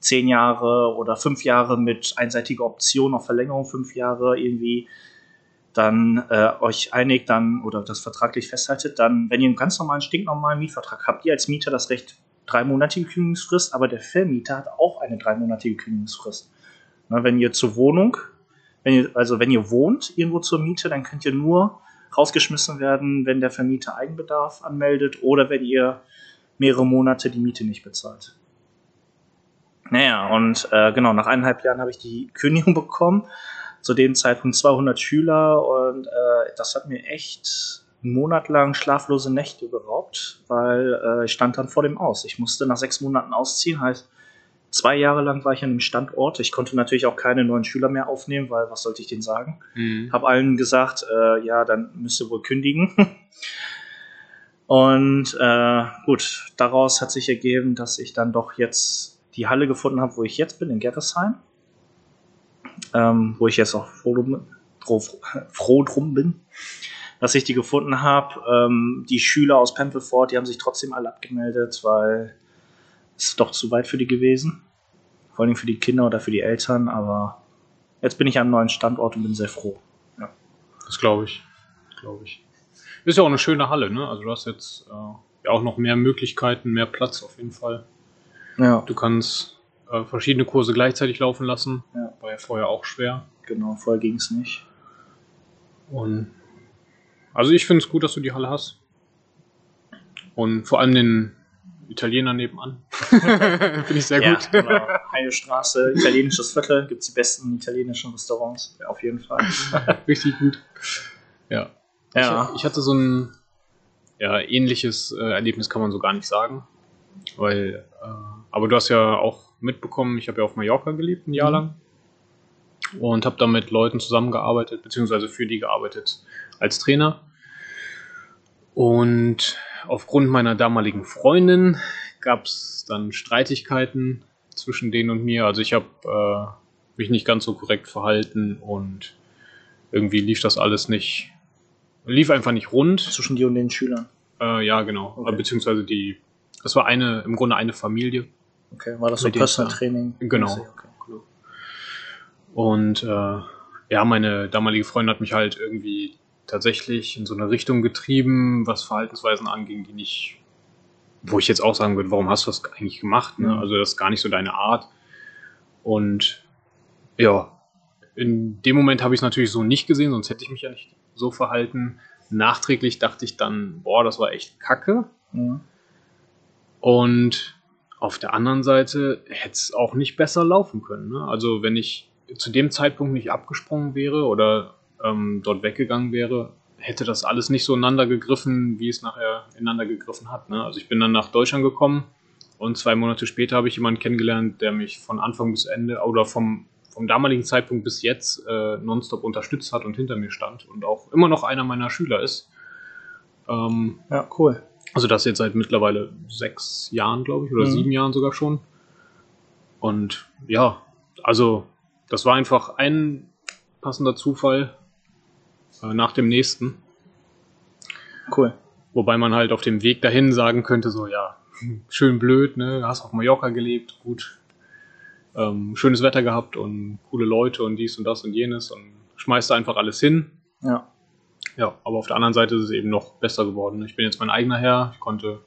Speaker 3: zehn Jahre oder fünf Jahre mit einseitiger Option auf Verlängerung fünf Jahre irgendwie dann äh, euch einigt dann oder das vertraglich festhaltet, dann, wenn ihr einen ganz normalen, stinknormalen Mietvertrag habt, ihr als Mieter das Recht, dreimonatige Kündigungsfrist, aber der Vermieter hat auch eine dreimonatige Kündigungsfrist. Na, wenn ihr zur Wohnung, wenn ihr, also wenn ihr wohnt irgendwo zur Miete, dann könnt ihr nur rausgeschmissen werden, wenn der Vermieter Eigenbedarf anmeldet oder wenn ihr mehrere Monate die Miete nicht bezahlt. Naja, und äh, genau, nach eineinhalb Jahren habe ich die Kündigung bekommen. Zu dem Zeitpunkt 200 Schüler und äh, das hat mir echt einen Monat lang schlaflose Nächte beraubt, weil äh, ich stand dann vor dem Aus. Ich musste nach sechs Monaten ausziehen, heißt, zwei Jahre lang war ich an dem Standort. Ich konnte natürlich auch keine neuen Schüler mehr aufnehmen, weil was sollte ich denen sagen?
Speaker 4: Mhm.
Speaker 3: Habe allen gesagt, äh, ja, dann müsst ihr wohl kündigen. Und äh, gut, daraus hat sich ergeben, dass ich dann doch jetzt die Halle gefunden habe, wo ich jetzt bin, in Gerresheim. Ähm, wo ich jetzt auch froh drum, froh, froh drum bin, dass ich die gefunden habe. Ähm, die Schüler aus Pempelfort, die haben sich trotzdem alle abgemeldet, weil es doch zu weit für die gewesen. Vor allem für die Kinder oder für die Eltern, aber jetzt bin ich am neuen Standort und bin sehr froh.
Speaker 4: Das glaube ich. Glaube ich. Ist ja auch eine schöne Halle, ne? Also du hast jetzt äh, ja auch noch mehr Möglichkeiten, mehr Platz auf jeden Fall.
Speaker 3: Ja,
Speaker 4: Du kannst äh, verschiedene Kurse gleichzeitig laufen lassen.
Speaker 3: Ja.
Speaker 4: War ja vorher auch schwer.
Speaker 3: genau, vorher ging es nicht.
Speaker 4: Und also ich finde es gut, dass du die Halle hast. Und vor allem den Italiener nebenan. finde ich sehr gut.
Speaker 3: Ja, genau. Heide Straße, italienisches Viertel, gibt es die besten italienischen Restaurants, auf jeden Fall.
Speaker 4: Richtig gut. Ja.
Speaker 3: Ja.
Speaker 4: Ich, ich hatte so ein ja, ähnliches äh, Erlebnis, kann man so gar nicht sagen. Weil, äh, aber du hast ja auch mitbekommen, ich habe ja auf Mallorca gelebt, ein Jahr
Speaker 3: Mhm.
Speaker 4: lang. Und habe da mit Leuten zusammengearbeitet, beziehungsweise für die gearbeitet als Trainer. Und aufgrund meiner damaligen Freundin gab es dann Streitigkeiten zwischen denen und mir. Also ich habe äh, mich nicht ganz so korrekt verhalten und irgendwie lief das alles nicht, lief einfach nicht rund.
Speaker 3: Zwischen dir und den Schülern.
Speaker 4: Äh, ja, genau.
Speaker 3: Okay.
Speaker 4: Beziehungsweise die, das war eine, im Grunde eine Familie.
Speaker 3: Okay, war das so Personal. Training?
Speaker 4: Genau.
Speaker 3: Okay, cool.
Speaker 4: Und äh, ja, meine damalige Freundin hat mich halt irgendwie tatsächlich in so eine Richtung getrieben, was Verhaltensweisen anging, die nicht, wo ich jetzt auch sagen würde, warum hast du das eigentlich gemacht? Ne?
Speaker 3: Mhm.
Speaker 4: Also das ist gar nicht so deine Art. Und ja, in dem Moment habe ich es natürlich so nicht gesehen, sonst hätte ich mich ja nicht so verhalten. Nachträglich dachte ich dann, boah, das war echt kacke.
Speaker 3: Ja.
Speaker 4: Und auf der anderen Seite hätte es auch nicht besser laufen können. Ne? Also wenn ich zu dem Zeitpunkt nicht abgesprungen wäre oder ähm, dort weggegangen wäre, hätte das alles nicht so ineinander gegriffen, wie es nachher ineinander gegriffen hat. Ne? Also ich bin dann nach Deutschland gekommen und zwei Monate später habe ich jemanden kennengelernt, der mich von Anfang bis Ende oder vom, vom damaligen Zeitpunkt bis jetzt äh, nonstop unterstützt hat und hinter mir stand und auch immer noch einer meiner Schüler ist. Ähm,
Speaker 3: ja, cool.
Speaker 4: also das jetzt seit mittlerweile sechs Jahren, glaube ich, oder
Speaker 3: Mhm.
Speaker 4: sieben Jahren sogar schon. Und ja, also das war einfach ein passender Zufall äh, nach dem nächsten.
Speaker 3: Cool.
Speaker 4: Wobei man halt auf dem Weg dahin sagen könnte, so ja, schön blöd, ne? Hast auf Mallorca gelebt, gut, ähm, schönes Wetter gehabt und coole Leute und dies und das und jenes und schmeißt einfach alles hin.
Speaker 3: Ja.
Speaker 4: Ja, aber auf der anderen Seite ist es eben noch besser geworden. Ich bin jetzt mein eigener Herr. Ich konnte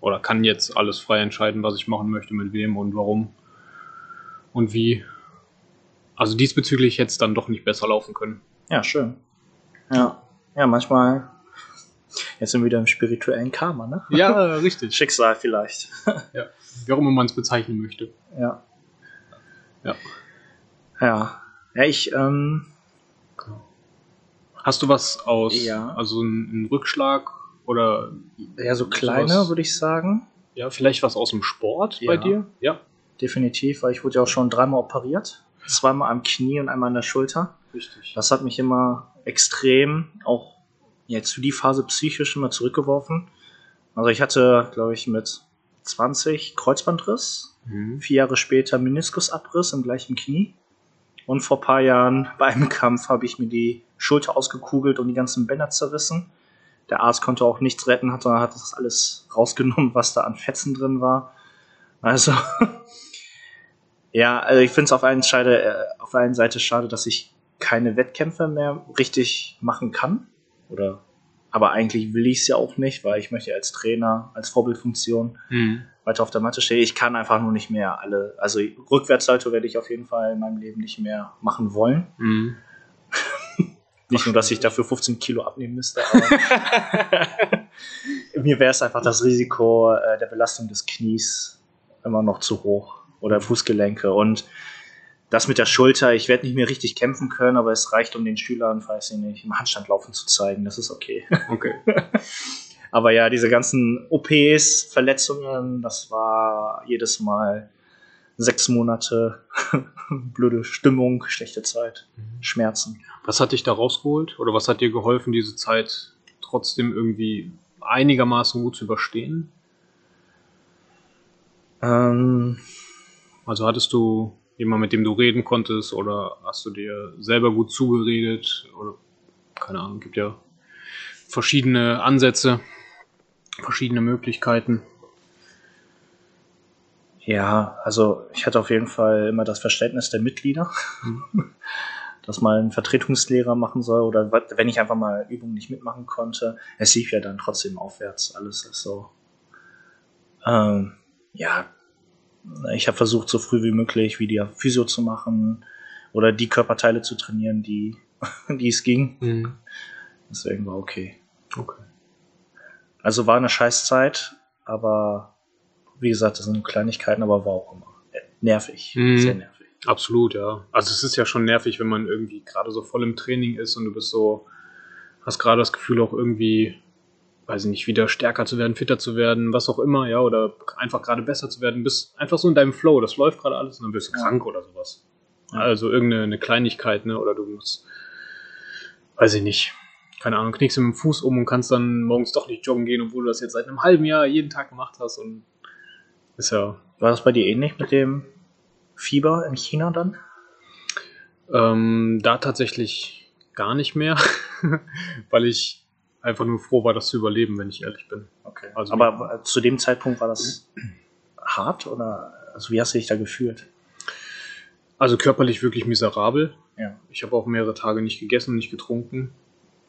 Speaker 4: oder kann jetzt alles frei entscheiden, was ich machen möchte, mit wem und warum und wie. Also diesbezüglich hätte es dann doch nicht besser laufen können.
Speaker 3: Ja, schön. Ja. Ja, manchmal. Jetzt sind wir wieder im spirituellen Karma, ne?
Speaker 4: Ja, richtig.
Speaker 3: Schicksal vielleicht.
Speaker 4: Wie auch immer man es bezeichnen möchte.
Speaker 3: Ja.
Speaker 4: Ja.
Speaker 3: Ja. Ja, ich, ähm,
Speaker 4: Hast du was aus,
Speaker 3: Ja.
Speaker 4: also ein, ein Rückschlag oder
Speaker 3: ja, so kleine, würde ich sagen.
Speaker 4: Ja, vielleicht was aus dem Sport
Speaker 3: Ja.
Speaker 4: bei dir? Ja.
Speaker 3: Definitiv, weil ich wurde ja auch schon dreimal operiert. Zweimal am Knie und einmal an der Schulter.
Speaker 4: Richtig.
Speaker 3: Das hat mich immer extrem, auch jetzt für die Phase psychisch immer zurückgeworfen. Also ich hatte, glaube ich, mit 20 Kreuzbandriss,
Speaker 4: Mhm.
Speaker 3: vier Jahre später Meniskusabriss im gleichen Knie. Und vor ein paar Jahren bei einem Kampf habe ich mir die Schulter ausgekugelt und die ganzen Bänder zerrissen. Der Arzt konnte auch nichts retten, hat, hat das alles rausgenommen, was da an Fetzen drin war. Also, ja, also ich finde es auf, einen Scheide- äh, auf der einen Seite schade, dass ich keine Wettkämpfe mehr richtig machen kann. Oder, aber eigentlich will ich es ja auch nicht, weil ich möchte als Trainer, als Vorbildfunktion
Speaker 4: Mhm.
Speaker 3: weiter auf der Matte stehen. Ich kann einfach nur nicht mehr alle, also Rückwärtssalto werde ich auf jeden Fall in meinem Leben nicht mehr machen wollen.
Speaker 4: Mhm.
Speaker 3: Nicht nur, dass ich dafür 15 Kilo abnehmen müsste, aber mir wäre es einfach das Risiko äh, der Belastung des Knies immer noch zu hoch oder Fußgelenke. Und das mit der Schulter, ich werde nicht mehr richtig kämpfen können, aber es reicht, um den Schülern, weiß ich nicht, im Handstand laufen zu zeigen. Das ist okay.
Speaker 4: Okay.
Speaker 3: Aber ja, diese ganzen OPs, Verletzungen, das war jedes Mal sechs Monate blöde Stimmung, schlechte Zeit, Schmerzen.
Speaker 4: Was hat dich da rausgeholt? Oder was hat dir geholfen, diese Zeit trotzdem irgendwie einigermaßen gut zu überstehen?
Speaker 3: Ähm,
Speaker 4: Also hattest du jemanden, mit dem du reden konntest oder hast du dir selber gut zugeredet? Oder keine Ahnung, gibt ja verschiedene Ansätze, verschiedene Möglichkeiten.
Speaker 3: ja, also ich hatte auf jeden Fall immer das Verständnis der Mitglieder, dass mal ein Vertretungslehrer machen soll oder wenn ich einfach mal Übungen nicht mitmachen konnte. Es lief ja dann trotzdem aufwärts, alles ist so. Ähm, ja, ich habe versucht, so früh wie möglich wieder Physio zu machen oder die Körperteile zu trainieren, die, die es ging. Deswegen war okay.
Speaker 4: Okay.
Speaker 3: Also war eine Scheißzeit, aber wie gesagt, das sind Kleinigkeiten, aber war auch immer nervig.
Speaker 4: Mhm.
Speaker 3: Sehr nervig.
Speaker 4: Absolut, ja. Also es ist ja schon nervig, wenn man irgendwie gerade so voll im Training ist und du bist so, hast gerade das Gefühl auch irgendwie, weiß ich nicht, wieder stärker zu werden, fitter zu werden, was auch immer, ja, oder einfach gerade besser zu werden, bist einfach so in deinem Flow, das läuft gerade alles und dann bist du
Speaker 3: Ja.
Speaker 4: krank oder sowas.
Speaker 3: Ja.
Speaker 4: Also irgendeine eine Kleinigkeit, ne, oder du musst, weiß ich nicht, keine Ahnung, knickst mit dem Fuß um und kannst dann morgens doch nicht joggen gehen, obwohl du das jetzt seit einem halben Jahr jeden Tag gemacht hast und ist ja
Speaker 3: War das bei dir ähnlich mit dem Fieber in China dann?
Speaker 4: Ähm, da tatsächlich gar nicht mehr, weil ich einfach nur froh war, das zu überleben, wenn ich ehrlich bin.
Speaker 3: Okay.
Speaker 4: Also-
Speaker 3: aber zu dem Zeitpunkt war das hart oder also wie hast du dich da gefühlt?
Speaker 4: Also körperlich wirklich miserabel.
Speaker 3: Ja.
Speaker 4: Ich habe auch mehrere Tage nicht gegessen, nicht getrunken,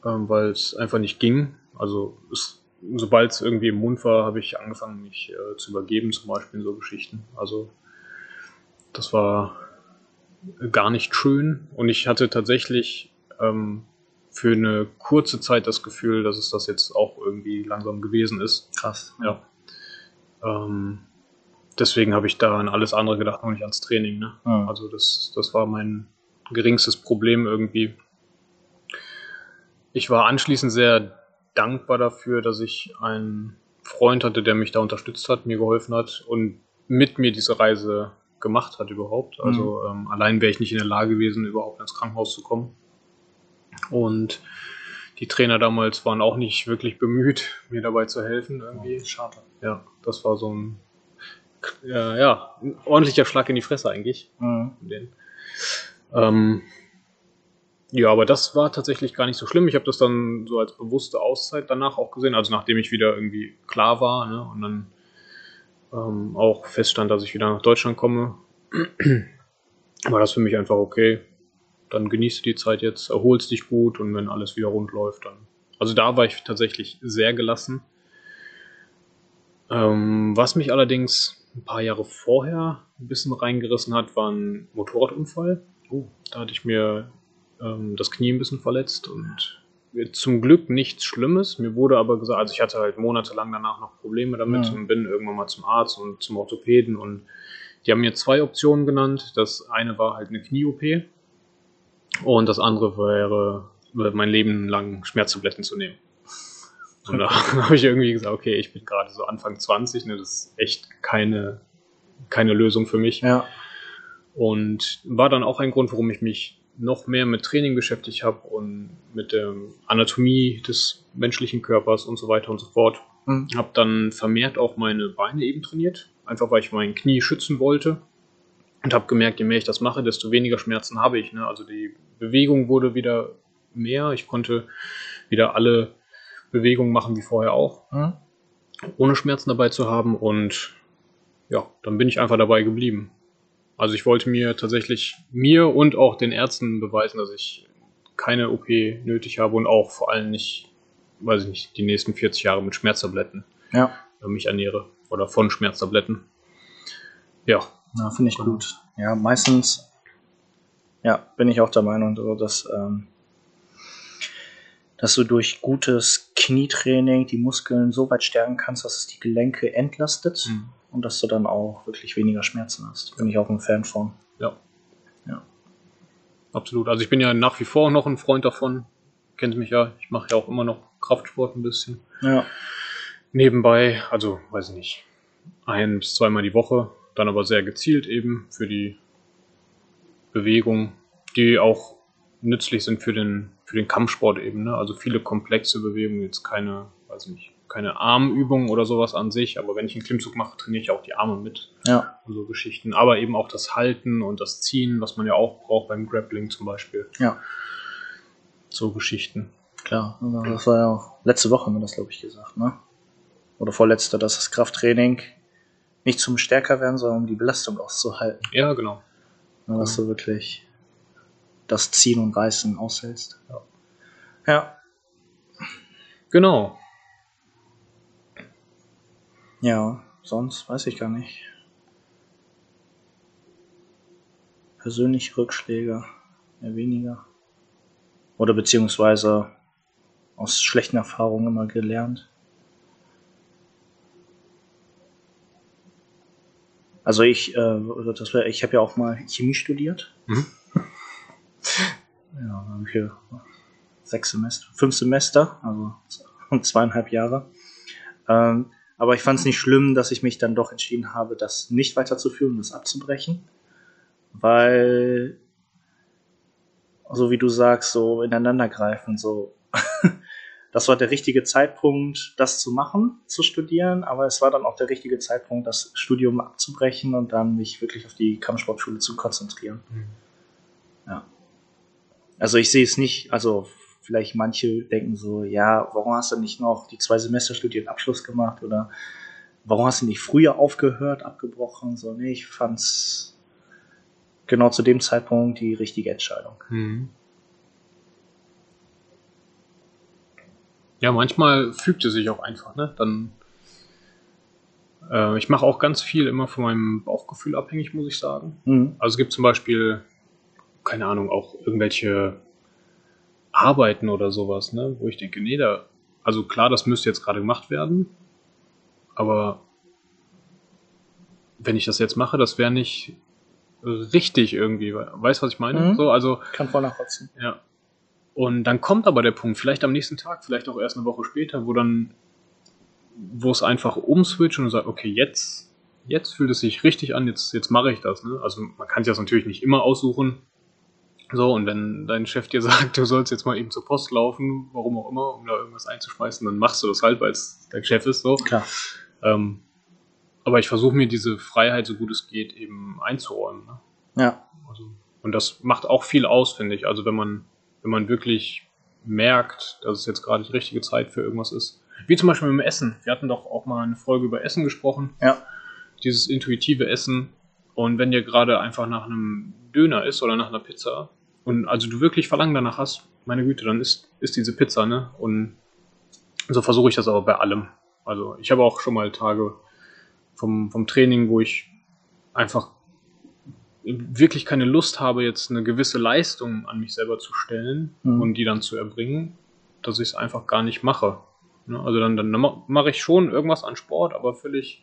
Speaker 4: ähm, weil es einfach nicht ging. Also es, sobald es irgendwie im Mund war, habe ich angefangen, mich äh, zu übergeben, zum Beispiel in so Geschichten. Also das war gar nicht schön und ich hatte tatsächlich ähm, für eine kurze Zeit das Gefühl, dass es das jetzt auch irgendwie langsam gewesen ist.
Speaker 3: Krass.
Speaker 4: Ja. Ähm, deswegen habe ich da an alles andere gedacht, nur nicht ans Training. Ne?
Speaker 3: Mhm.
Speaker 4: Also das, das war mein geringstes Problem irgendwie. Ich war anschließend sehr dankbar dafür, dass ich einen Freund hatte, der mich da unterstützt hat, mir geholfen hat und mit mir diese Reise gemacht hat überhaupt. Also ähm, allein wäre ich nicht in der Lage gewesen, überhaupt ins Krankenhaus zu kommen. Und die Trainer damals waren auch nicht wirklich bemüht, mir dabei zu helfen irgendwie.
Speaker 3: Schade.
Speaker 4: Ja, das war so ein, ja, ja, ein ordentlicher Schlag in die Fresse eigentlich.
Speaker 3: Mhm.
Speaker 4: Ähm, ja, aber das war tatsächlich gar nicht so schlimm. Ich habe das dann so als bewusste Auszeit danach auch gesehen, also nachdem ich wieder irgendwie klar war ne, und dann ähm, auch feststand, dass ich wieder nach Deutschland komme, war das für mich einfach okay. Dann genießt du die Zeit jetzt, erholst dich gut und wenn alles wieder rund läuft, dann. Also da war ich tatsächlich sehr gelassen. Ähm, was mich allerdings ein paar Jahre vorher ein bisschen reingerissen hat, war ein Motorradunfall. Da hatte ich mir ähm, das Knie ein bisschen verletzt und zum Glück nichts Schlimmes. Mir wurde aber gesagt, also ich hatte halt monatelang danach noch Probleme damit
Speaker 3: Ja.
Speaker 4: und bin irgendwann mal zum Arzt und zum Orthopäden und die haben mir zwei Optionen genannt. Das eine war halt eine Knie-OP und das andere wäre, mein Leben lang Schmerztabletten zu nehmen. Und da habe ich irgendwie gesagt, okay, ich bin gerade so Anfang 20, ne, das ist echt keine, keine Lösung für mich.
Speaker 3: Ja.
Speaker 4: Und war dann auch ein Grund, warum ich mich noch mehr mit Training beschäftigt habe und mit der Anatomie des menschlichen Körpers und so weiter und so fort.
Speaker 3: Mhm.
Speaker 4: Habe dann vermehrt auch meine Beine eben trainiert, einfach weil ich mein Knie schützen wollte. Und habe gemerkt, je mehr ich das mache, desto weniger Schmerzen habe ich. Ne? Also die Bewegung wurde wieder mehr. Ich konnte wieder alle Bewegungen machen wie vorher auch,
Speaker 3: Mhm.
Speaker 4: ohne Schmerzen dabei zu haben. Und ja, dann bin ich einfach dabei geblieben. Also ich wollte mir tatsächlich mir und auch den Ärzten beweisen, dass ich keine OP nötig habe und auch vor allem nicht, weiß ich nicht, die nächsten 40 Jahre mit Schmerztabletten
Speaker 3: Ja.
Speaker 4: äh, mich ernähre oder von Schmerztabletten. Ja,
Speaker 3: Ja, finde ich gut. Ja, meistens, ja, bin ich auch der Meinung, dass, ähm, dass du durch gutes Knietraining die Muskeln so weit stärken kannst, dass es die Gelenke entlastet
Speaker 4: Mhm.
Speaker 3: und dass du dann auch wirklich weniger Schmerzen hast. Bin ich auch ein Fan von.
Speaker 4: ja.
Speaker 3: Ja.
Speaker 4: Absolut. Also ich bin ja nach wie vor noch ein Freund davon. Kennt mich ja, ich mache ja auch immer noch Kraftsport ein bisschen.
Speaker 3: Ja.
Speaker 4: Nebenbei, also weiß ich nicht, ein bis zweimal die Woche, dann aber sehr gezielt eben für die Bewegung, die auch nützlich sind für den, für den Kampfsport eben. Ne? Also viele komplexe Bewegungen, jetzt keine, weiß ich nicht, keine Armübungen oder sowas an sich, aber wenn ich einen Klimmzug mache, trainiere ich auch die Arme mit
Speaker 3: Ja.
Speaker 4: und so Geschichten. Aber eben auch das Halten und das Ziehen, was man ja auch braucht beim Grappling zum Beispiel.
Speaker 3: Ja.
Speaker 4: So Geschichten.
Speaker 3: Klar. Das war ja auch letzte Woche, haben wir das, glaube ich, gesagt, ne? Oder vorletzte, dass das Krafttraining nicht zum stärker werden, sondern um die Belastung auszuhalten.
Speaker 4: Ja, genau.
Speaker 3: Ne, dass du wirklich das Ziehen und Reißen aushältst.
Speaker 4: Ja.
Speaker 3: Ja.
Speaker 4: Genau.
Speaker 3: Ja, sonst weiß ich gar nicht. Persönliche Rückschläge eher weniger. Oder beziehungsweise aus schlechten Erfahrungen immer gelernt. Also ich, äh, das wär, ich habe ja auch mal Chemie studiert.
Speaker 4: Mhm.
Speaker 3: Ja, habe ich hier sechs Semester, fünf Semester, also zweieinhalb Jahre. Ähm, aber ich fand es nicht schlimm, dass ich mich dann doch entschieden habe, das nicht weiterzuführen, das abzubrechen. Weil, so wie du sagst, so ineinandergreifen, so. Das war der richtige Zeitpunkt, das zu machen, zu studieren, aber es war dann auch der richtige Zeitpunkt, das Studium abzubrechen und dann mich wirklich auf die Kampfsportschule zu konzentrieren. Ja. Also ich sehe es nicht, also vielleicht manche denken so, ja, warum hast du nicht noch die zwei Semester Studienabschluss gemacht oder warum hast du nicht früher aufgehört, abgebrochen? So, nee, ich fand's genau zu dem Zeitpunkt die richtige Entscheidung.
Speaker 4: Mhm. Ja, manchmal fügt es sich auch einfach, ne? Dann. Äh, ich mache auch ganz viel immer von meinem Bauchgefühl abhängig, muss ich sagen.
Speaker 3: Mhm.
Speaker 4: Also es gibt zum Beispiel, keine Ahnung, auch irgendwelche Arbeiten oder sowas, ne? Wo ich denke, nee, da. Also klar, das müsste jetzt gerade gemacht werden. Aber wenn ich das jetzt mache, das wäre nicht richtig irgendwie. Weißt du, was ich meine?
Speaker 3: Mhm.
Speaker 4: So, also
Speaker 3: Kann voll nachvollziehen.
Speaker 4: ja. Und dann kommt aber der Punkt, vielleicht am nächsten Tag, vielleicht auch erst eine Woche später, wo dann, wo es einfach umswitcht und du sagst, okay, jetzt, jetzt fühlt es sich richtig an, jetzt, jetzt mache ich das. Ne? Also man kann sich das natürlich nicht immer aussuchen. So, und wenn dein Chef dir sagt, du sollst jetzt mal eben zur Post laufen, warum auch immer, um da irgendwas einzuschmeißen, dann machst du das halt, weil es dein Chef ist. So.
Speaker 3: Klar.
Speaker 4: Ähm, aber ich versuche mir diese Freiheit, so gut es geht, eben einzuräumen. Ne?
Speaker 3: Ja.
Speaker 4: Also, und das macht auch viel aus, finde ich. Also wenn man, wenn man wirklich merkt, dass es jetzt gerade die richtige Zeit für irgendwas ist. Wie zum Beispiel mit dem Essen. Wir hatten doch auch mal eine Folge über Essen gesprochen.
Speaker 3: Ja.
Speaker 4: Dieses intuitive Essen. Und wenn dir gerade einfach nach einem Döner ist oder nach einer Pizza und also du wirklich Verlangen danach hast, meine Güte, dann ist, ist diese Pizza, ne? Und so versuche ich das aber bei allem. Also ich habe auch schon mal Tage vom, vom Training, wo ich einfach wirklich keine Lust habe, jetzt eine gewisse Leistung an mich selber zu stellen
Speaker 3: Mhm.
Speaker 4: und die dann zu erbringen, dass ich es einfach gar nicht mache. Ne? Also dann, dann ma- mache ich schon irgendwas an Sport, aber völlig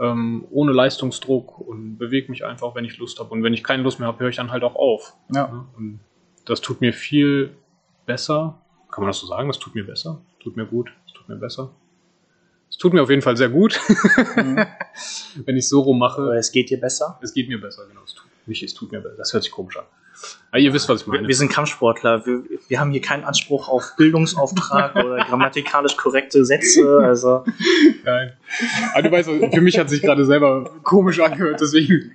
Speaker 4: ähm, ohne Leistungsdruck und bewege mich einfach, wenn ich Lust habe. Und wenn ich keine Lust mehr habe, höre ich dann halt auch auf.
Speaker 3: Ja.
Speaker 4: Ne? Und das tut mir viel besser. Kann man das so sagen? Das tut mir besser. Tut mir gut. Das tut mir besser. Es tut mir auf jeden Fall sehr gut,
Speaker 3: Mhm.
Speaker 4: wenn ich so rum mache.
Speaker 3: Oder es geht dir besser.
Speaker 4: Es geht mir besser, genau. Es tut, nicht, es tut mir besser. Das hört sich komisch an. Aber ihr wisst, was ich
Speaker 3: Wir,
Speaker 4: meine.
Speaker 3: wir sind Kampfsportler. Wir, wir haben hier keinen Anspruch auf Bildungsauftrag oder grammatikalisch korrekte Sätze. Also
Speaker 4: Nein. Aber du weißt, für mich hat sich gerade selber komisch angehört, deswegen.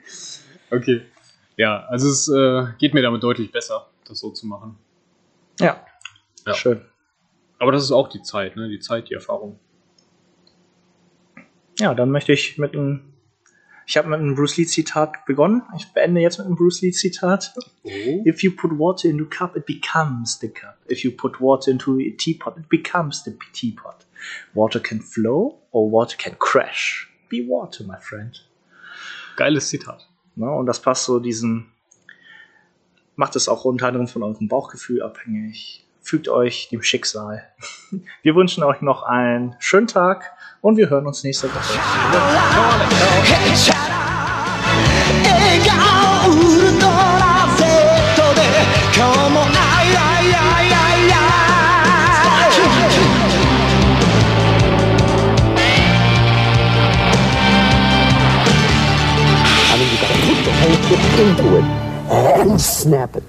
Speaker 4: Okay. Ja, also es äh, geht mir damit deutlich besser, das so zu machen.
Speaker 3: ja,
Speaker 4: Ja.
Speaker 3: schön.
Speaker 4: Aber das ist auch die Zeit, ne? Die Zeit, die Erfahrung.
Speaker 3: Ja, dann möchte ich mit einem. Ich habe mit einem Bruce Lee Zitat begonnen. Ich beende jetzt mit einem Bruce Lee Zitat.
Speaker 4: Oh.
Speaker 3: If you put water into a cup, it becomes the cup. If you put water into a teapot, it becomes the teapot. Water can flow or water can crash. Be water, my friend.
Speaker 4: Geiles Zitat.
Speaker 3: Ne? Und das passt so diesen. Macht es auch unter anderem von eurem Bauchgefühl abhängig. Fügt euch dem Schicksal. Wir wünschen euch noch einen schönen Tag und wir hören uns nächste Woche.
Speaker 1: I mean, you gotta put the whole thing into it and snap it.